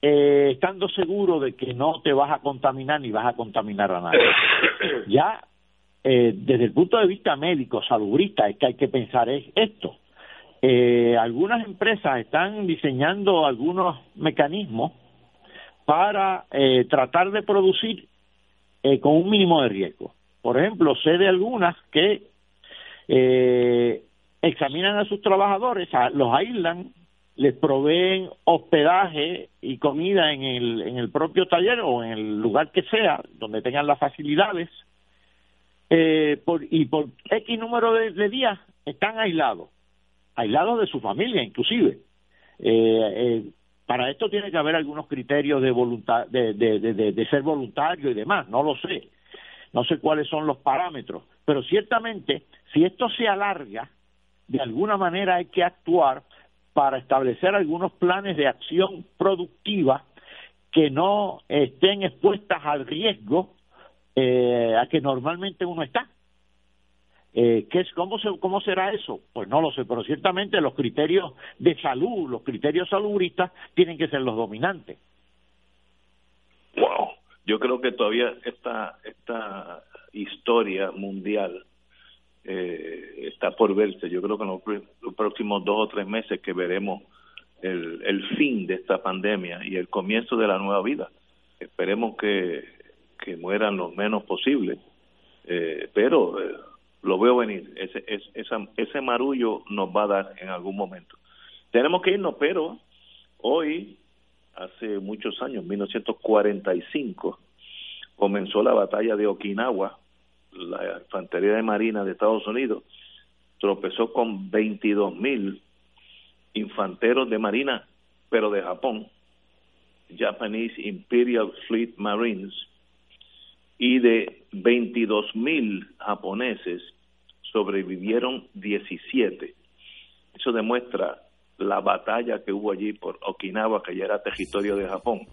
eh, estando seguro de que no te vas a contaminar ni vas a contaminar a nadie. Ya eh, desde el punto de vista médico, salubrista, es que hay que pensar es esto. Eh, algunas empresas están diseñando algunos mecanismos para eh, tratar de producir eh, con un mínimo de riesgo. Por ejemplo, sé de algunas que eh, examinan a sus trabajadores, los aíslan, les proveen hospedaje y comida en el, en el propio taller o en el lugar que sea, donde tengan las facilidades, eh, por, y por X número de días están aislados aislados de su familia inclusive. Eh, eh, para esto tiene que haber algunos criterios de de, de, de, de, ser voluntario y demás, no lo sé, no sé cuáles son los parámetros, pero ciertamente si esto se alarga, de alguna manera hay que actuar para establecer algunos planes de acción productiva que no estén expuestas al riesgo eh, a que normalmente uno está. Eh, ¿qué cómo, ¿Cómo será eso? Pues no lo sé, pero ciertamente los criterios de salud, los criterios salubristas tienen que ser los dominantes. Wow, yo creo que todavía esta, esta historia mundial eh, está por verse. Yo creo que en los, próximos dos o tres meses que veremos el, el fin de esta pandemia y el comienzo de la nueva vida. Esperemos que, que mueran lo menos posible, eh, pero eh, lo veo venir. Ese, ese, ese marullo nos va a dar en algún momento. Tenemos que irnos, pero hoy, hace muchos años, 1945, comenzó la batalla de Okinawa. La infantería de marina de Estados Unidos tropezó con 22 mil infanteros de marina, pero de Japón, Japanese Imperial Fleet Marines, y de 22 mil japoneses sobrevivieron 17. Eso demuestra la batalla que hubo allí por Okinawa, que ya era territorio de Japón.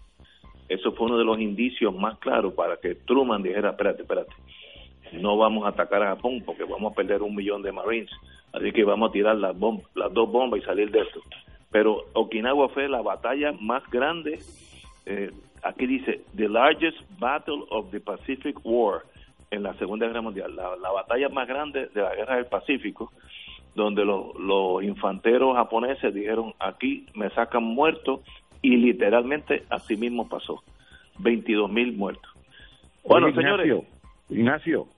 Eso fue uno de los indicios más claros para que Truman dijera, espérate, espérate, no vamos a atacar a Japón porque vamos a perder un millón de Marines, así que vamos a tirar las, las dos bombas y salir de esto. Pero Okinawa fue la batalla más grande eh, aquí dice, the largest battle of the Pacific War en la Segunda Guerra Mundial, la, batalla más grande de la Guerra del Pacífico, donde los, los infanteros japoneses dijeron, aquí me sacan muerto, y literalmente así mismo pasó, 22 mil muertos. Bueno, señores. Ignacio.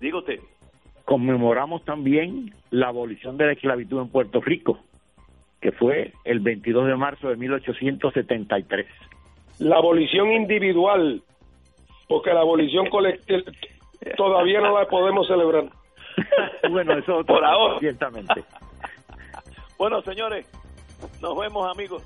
Dígote. Conmemoramos también la abolición de la esclavitud en Puerto Rico, que fue el 22 de marzo de 1873 la abolición individual, porque la abolición colectiva todavía no la podemos celebrar. [laughs] bueno, eso por ahora, ciertamente. bueno, señores, nos vemos, amigos.